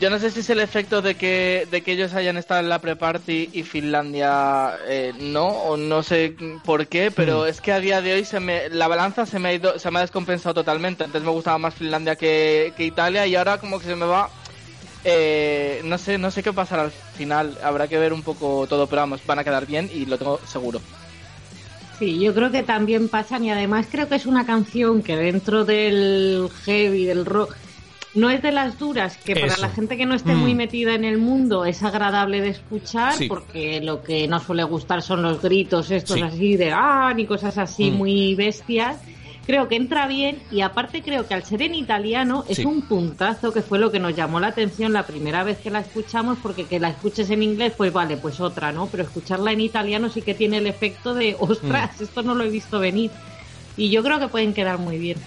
yo no sé si es el efecto de que, de que ellos hayan estado en la pre-party y Finlandia eh, no, o no sé por qué, pero es que a día de hoy se me, la balanza se me ha ido, se me ha descompensado totalmente. Antes me gustaba más Finlandia que, que Italia y ahora como que se me va, eh, no sé, no sé qué pasará al final. Habrá que ver un poco todo, pero vamos, van a quedar bien y lo tengo seguro. Sí, yo creo que también pasan y además creo que es una canción que dentro del heavy, del rock, no es de las duras, que para Eso. la gente que no esté Mm. muy metida en el mundo es agradable de escuchar, Sí. porque lo que no suele gustar son los gritos estos Sí. así de ah, ni cosas así Mm. muy bestias. Creo que entra bien y aparte creo que al ser en italiano es Sí. un puntazo que fue lo que nos llamó la atención la primera vez que la escuchamos porque que la escuches en inglés pues vale pues otra no pero escucharla en italiano sí que tiene el efecto de [laughs] ostras Mm. esto no lo he visto venir y yo creo que pueden quedar muy bien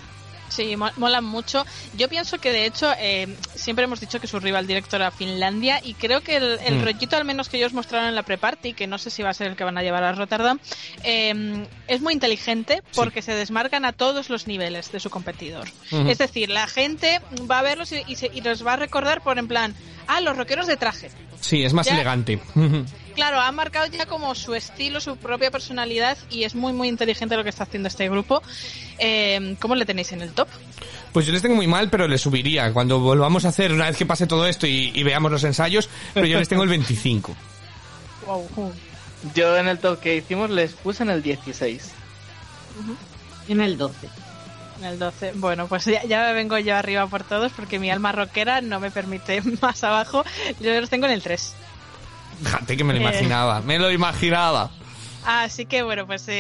Sí, mo- molan mucho. Yo pienso que de hecho eh, siempre hemos dicho que su rival directo era Finlandia y creo que el, el Mm. rollito al menos que ellos mostraron en la pre-party, que no sé si va a ser el que van a llevar a Rotterdam, eh, es muy inteligente porque se desmarcan a todos los niveles de su competidor. Es decir, la gente va a verlos y, y, se- y los va a recordar por en plan, ah, los rockeros de traje. Sí, es más Ya. elegante. Claro, ha marcado ya como su estilo, su propia personalidad y es muy muy inteligente lo que está haciendo este grupo. Eh, ¿Cómo le tenéis en el top? Pues yo les tengo muy mal, pero les subiría cuando volvamos a hacer, una vez que pase todo esto y, y veamos los ensayos, pero yo les tengo el 25. Yo en el top que hicimos les puse en el 16. en el 12 En el 12. Bueno, pues ya, ya me vengo yo arriba por todos porque mi alma rockera no me permite [laughs] más abajo. Yo los tengo en el 3. Fíjate que me lo Eh. imaginaba, me lo imaginaba. Así que bueno, pues eh,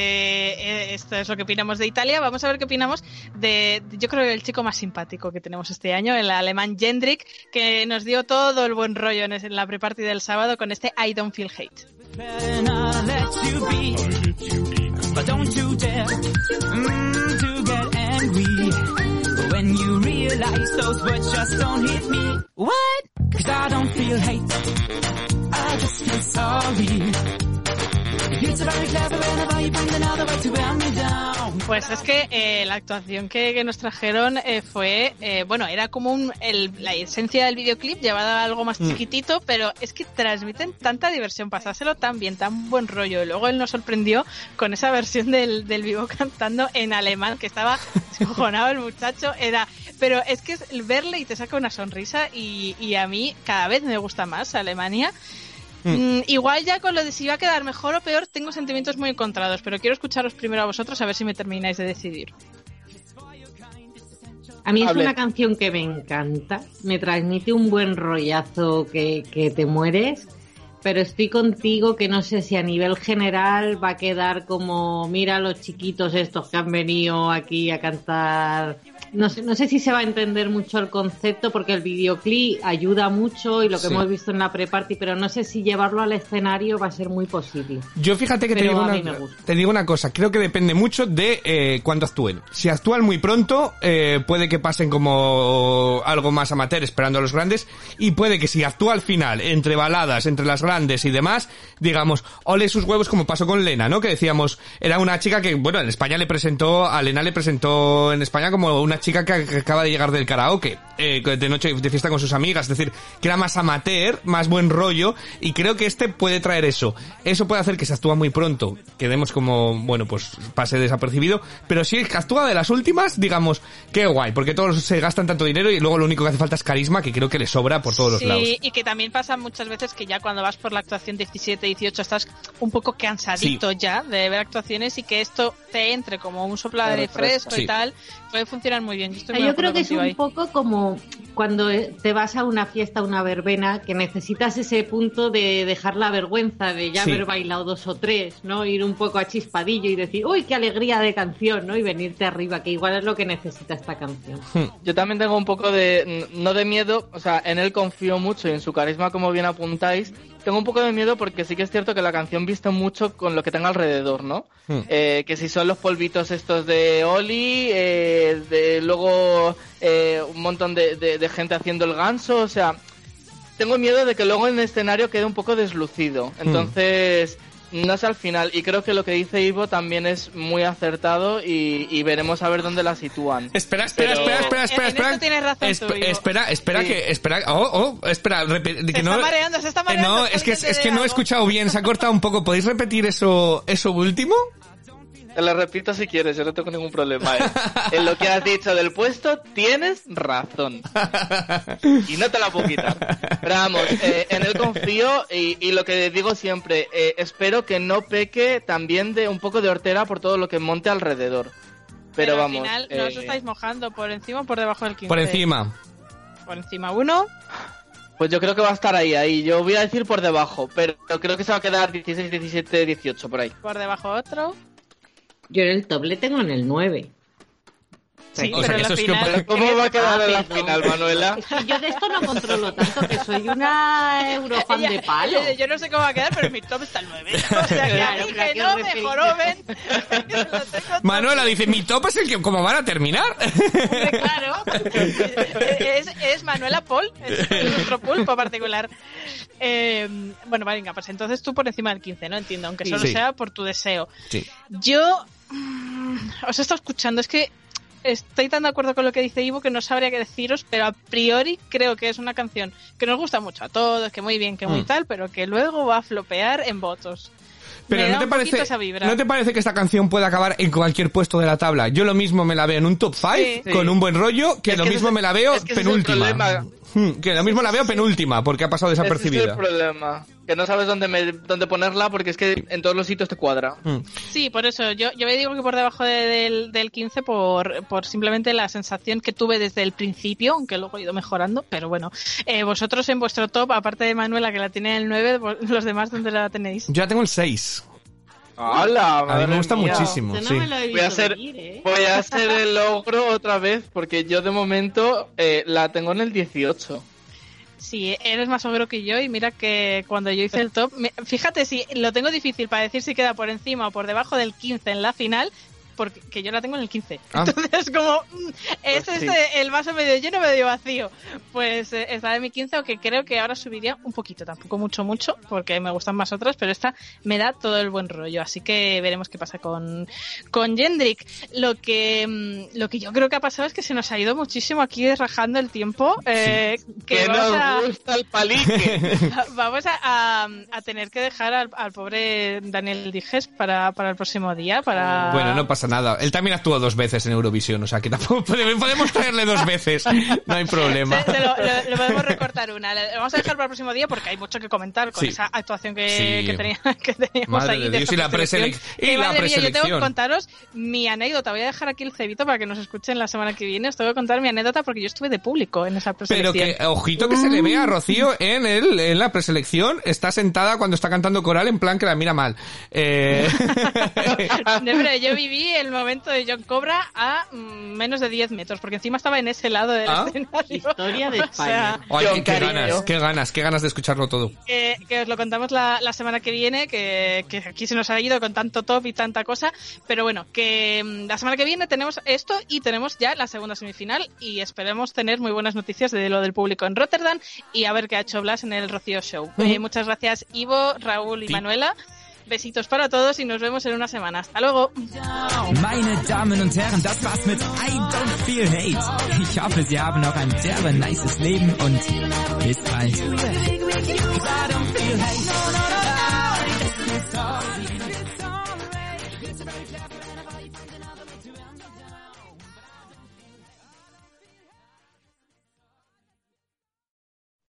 eh, esto es lo que opinamos de Italia. Vamos a ver qué opinamos de, de- yo creo, el chico más simpático que tenemos este año, el alemán Jendrik, que nos dio todo el buen rollo en, ese- en la pre-party del sábado con este I Don't Feel Hate. I just feel sorry. Pues es que eh, la actuación que, que nos trajeron eh, fue, eh, bueno, era como un, el- la esencia del videoclip llevada a algo más Mm. chiquitito, pero es que transmiten tanta diversión, pasárselo tan bien, tan buen rollo. Y luego él nos sorprendió con esa versión del, del vivo [laughs] cantando en alemán, que estaba descojonado el muchacho, era, pero es que es verle y te saca una sonrisa y, y a mí cada vez me gusta más Alemania. Mm, igual ya con lo de si va a quedar mejor o peor, tengo sentimientos muy encontrados, pero quiero escucharos primero a vosotros a ver si me termináis de decidir. A mí es Hable. una canción que me encanta, me transmite un buen rollazo que, que te mueres, pero estoy contigo que no sé si a nivel general va a quedar como, mira los chiquitos estos que han venido aquí a cantar. No sé, no sé si se va a entender mucho el concepto porque el videoclip ayuda mucho y lo que Sí. hemos visto en la pre-party, pero no sé si llevarlo al escenario va a ser muy posible. Yo fíjate que te digo, una, te digo una cosa, creo que depende mucho de eh, cuándo actúen. Si actúan muy pronto, eh, puede que pasen como algo más amateur esperando a los grandes, y puede que si actúa al final, entre baladas, entre las grandes y demás, digamos, ole sus huevos como pasó con Lena, ¿no? Que decíamos, era una chica que, bueno, en España le presentó, a Lena le presentó en España como una una chica que, que acaba de llegar del karaoke, eh, de noche de fiesta con sus amigas, es decir, que era más amateur, más buen rollo, y creo que este puede traer eso. Eso puede hacer que se actúa muy pronto, quedemos como, bueno, pues pase desapercibido, pero si actúa de las últimas, digamos, qué guay, porque todos se gastan tanto dinero y luego lo único que hace falta es carisma, que creo que le sobra por todos los sí, lados. y que también pasa muchas veces que ya cuando vas por la actuación 17, 18 estás un poco cansadito ya de ver actuaciones y que esto te entre como un soplo de fresco Sí. y tal, puede funcionar muy bien. Yo, estoy muy Yo de creo que es un ahí. poco como cuando eh, te vas a una fiesta, una verbena, que necesitas ese punto de dejar la vergüenza de ya Sí. haber bailado dos o tres, ¿no? Ir un poco a chispadillo y decir, uy, qué alegría de canción, ¿no? Y venirte arriba, que igual es lo que necesita esta canción. Yo también tengo un poco de, no de miedo, o sea, en él confío mucho y en su carisma, como bien apuntáis. Tengo un poco de miedo porque sí que es cierto que la canción viste mucho con lo que tenga alrededor, ¿no? Hmm. Eh, que si son los polvitos estos de Oli, eh, de luego eh, un montón de, de- de gente haciendo el ganso, o sea, tengo miedo de que luego en el escenario quede un poco deslucido. Entonces, no sé al final. Y creo que lo que dice Ivo también es muy acertado y, y veremos a ver dónde la sitúan. Espera, espera, Pero- espera, espera, espera, En- en espera. esto tienes razón Espe- tú, Ivo. espera, espera Sí. que, espera, oh, oh, espera, que Se no, está mareando, se está eh, mareando. no, es que, es que no he escuchado bien, se ha cortado un poco. ¿Podéis repetir eso, eso último? Te lo repito si quieres, yo no tengo ningún problema. ¿eh? [laughs] En lo que has dicho del puesto, tienes razón. Y no te la puedo quitar. Pero vamos, eh, en él confío y, y lo que digo siempre, eh, espero que no peque también de un poco de hortera por todo lo que monte alrededor. Pero, al vamos. final no os eh, estáis mojando por encima o por debajo del 15. Por encima. Por encima uno. Pues yo creo que va a estar ahí, ahí. Yo voy a decir por debajo, pero creo que se va a quedar 16, 17, 18 por ahí. Por debajo otro. Yo en el top le tengo en el 9. Sí, O sea, pero que es que final... ¿Cómo va a quedar en la final, Manuela? Es que yo de esto no controlo tanto, que soy una eurofan de palo. yo no sé cómo va a quedar, pero mi top está el 9. O sea, que Claro, que ¿a no mejoró, Manuela dice, mi top es el que, ¿cómo van a terminar? Hombre, claro. Es, es Manuela Paul, es nuestro pulpo particular. Eh, bueno, venga, pues entonces tú por encima del 15, ¿no? Entiendo, aunque solo Sí. sea por tu deseo. Sí. Yo os he estado escuchando, es que estoy tan de acuerdo con lo que dice Ivo que no sabría qué deciros, pero a priori creo que es una canción que nos gusta mucho a todos, que muy bien, que muy Mm. tal, pero que luego va a flopear en votos. Pero ¿no te, parece. ¿no te parece que esta canción puede acabar en cualquier puesto de la tabla? Yo lo mismo me la veo en un top 5 Sí. con Sí. un buen rollo, que Es lo que mismo me la veo es que penúltima. Hmm, Que lo mismo la veo penúltima, porque ha pasado Ese es desapercibida. el problema. Que no sabes dónde, me- dónde ponerla porque es que en todos los sitios te cuadra. Hmm. Sí, por eso yo, yo me digo que por debajo de- del, del 15 por, por simplemente la sensación que tuve desde el principio, aunque luego he ido mejorando, pero bueno, eh, vosotros en vuestro top, aparte de Manuela que la tiene en el 9, vos- los demás ¿dónde la tenéis? Yo ya tengo el 6. ¡Hala! A mí me gusta mía! muchísimo, Yo no sí. me lo he Voy a hacer, venir, ¿eh? voy a hacer el logro otra vez porque yo de momento eh, la tengo en el 18. Sí, eres más ogro que yo y mira que cuando yo hice el top, me- fíjate si lo tengo difícil para decir si queda por encima o por debajo del 15 en la final, porque que yo la tengo en el 15. Ah. Entonces como mm, es Pues sí. este, el vaso medio lleno, medio vacío. Pues eh, está en mi 15, aunque creo que ahora subiría un poquito, tampoco mucho, mucho, porque me gustan más otras, pero esta me da todo el buen rollo. Así que veremos qué pasa con, con Jendrik. Lo que, mm, lo que yo creo que ha pasado es que se nos ha ido muchísimo aquí rajando el tiempo. eh, que nos a- gusta el palique. [laughs] Vamos a, a- a tener que dejar al, al pobre Daniel Dijes para, para el próximo día. Para... Bueno, no pasa nada. Él también actuó dos veces en Eurovisión, o sea que tampoco [laughs] podemos traerle dos veces. No hay problema. Se- se lo, lo- lo podemos recortar una. Lo vamos a dejar para el próximo día porque hay mucho que comentar con Sí. esa actuación que, Sí. que, tenía- [laughs] que teníamos Madre ahí. de Dios, y la preselección. preselec- y la mía, yo tengo que preselección. contaros mi anécdota. Voy a dejar aquí el cebito para que nos escuchen la semana que viene. Os tengo que contar mi anécdota porque yo estuve de público en esa Pero preselección. que, ojito que se le ve a Rocío en el, en la preselección, está sentada cuando está cantando coral en plan que la mira mal. Eh... [laughs] No, pero yo viví el momento de John Cobra a mm, menos de 10 metros, porque encima estaba en ese lado del Ah. escenario. Historia de [laughs] O sea, España. Ay, John qué, ganas, qué ganas, qué ganas de escucharlo todo. que, que os lo contamos la, la semana que viene, que, que aquí se nos ha ido con tanto top y tanta cosa, pero bueno, que mm, la semana que viene tenemos esto y tenemos ya la segunda semifinal y esperemos tener muy buenas noticias de lo del público en Rotterdam y a ver qué ha hecho Blas en el Rocío Show. Eh, muchas gracias Ivo, Raúl y Sí. Manuela. Besitos para todos y nos vemos en una semana. Hasta luego. Meine Damen und Herren, das war's mit I Don't Feel Hate. Ich hoffe, Sie haben noch ein derbe nices Leben und bis bald.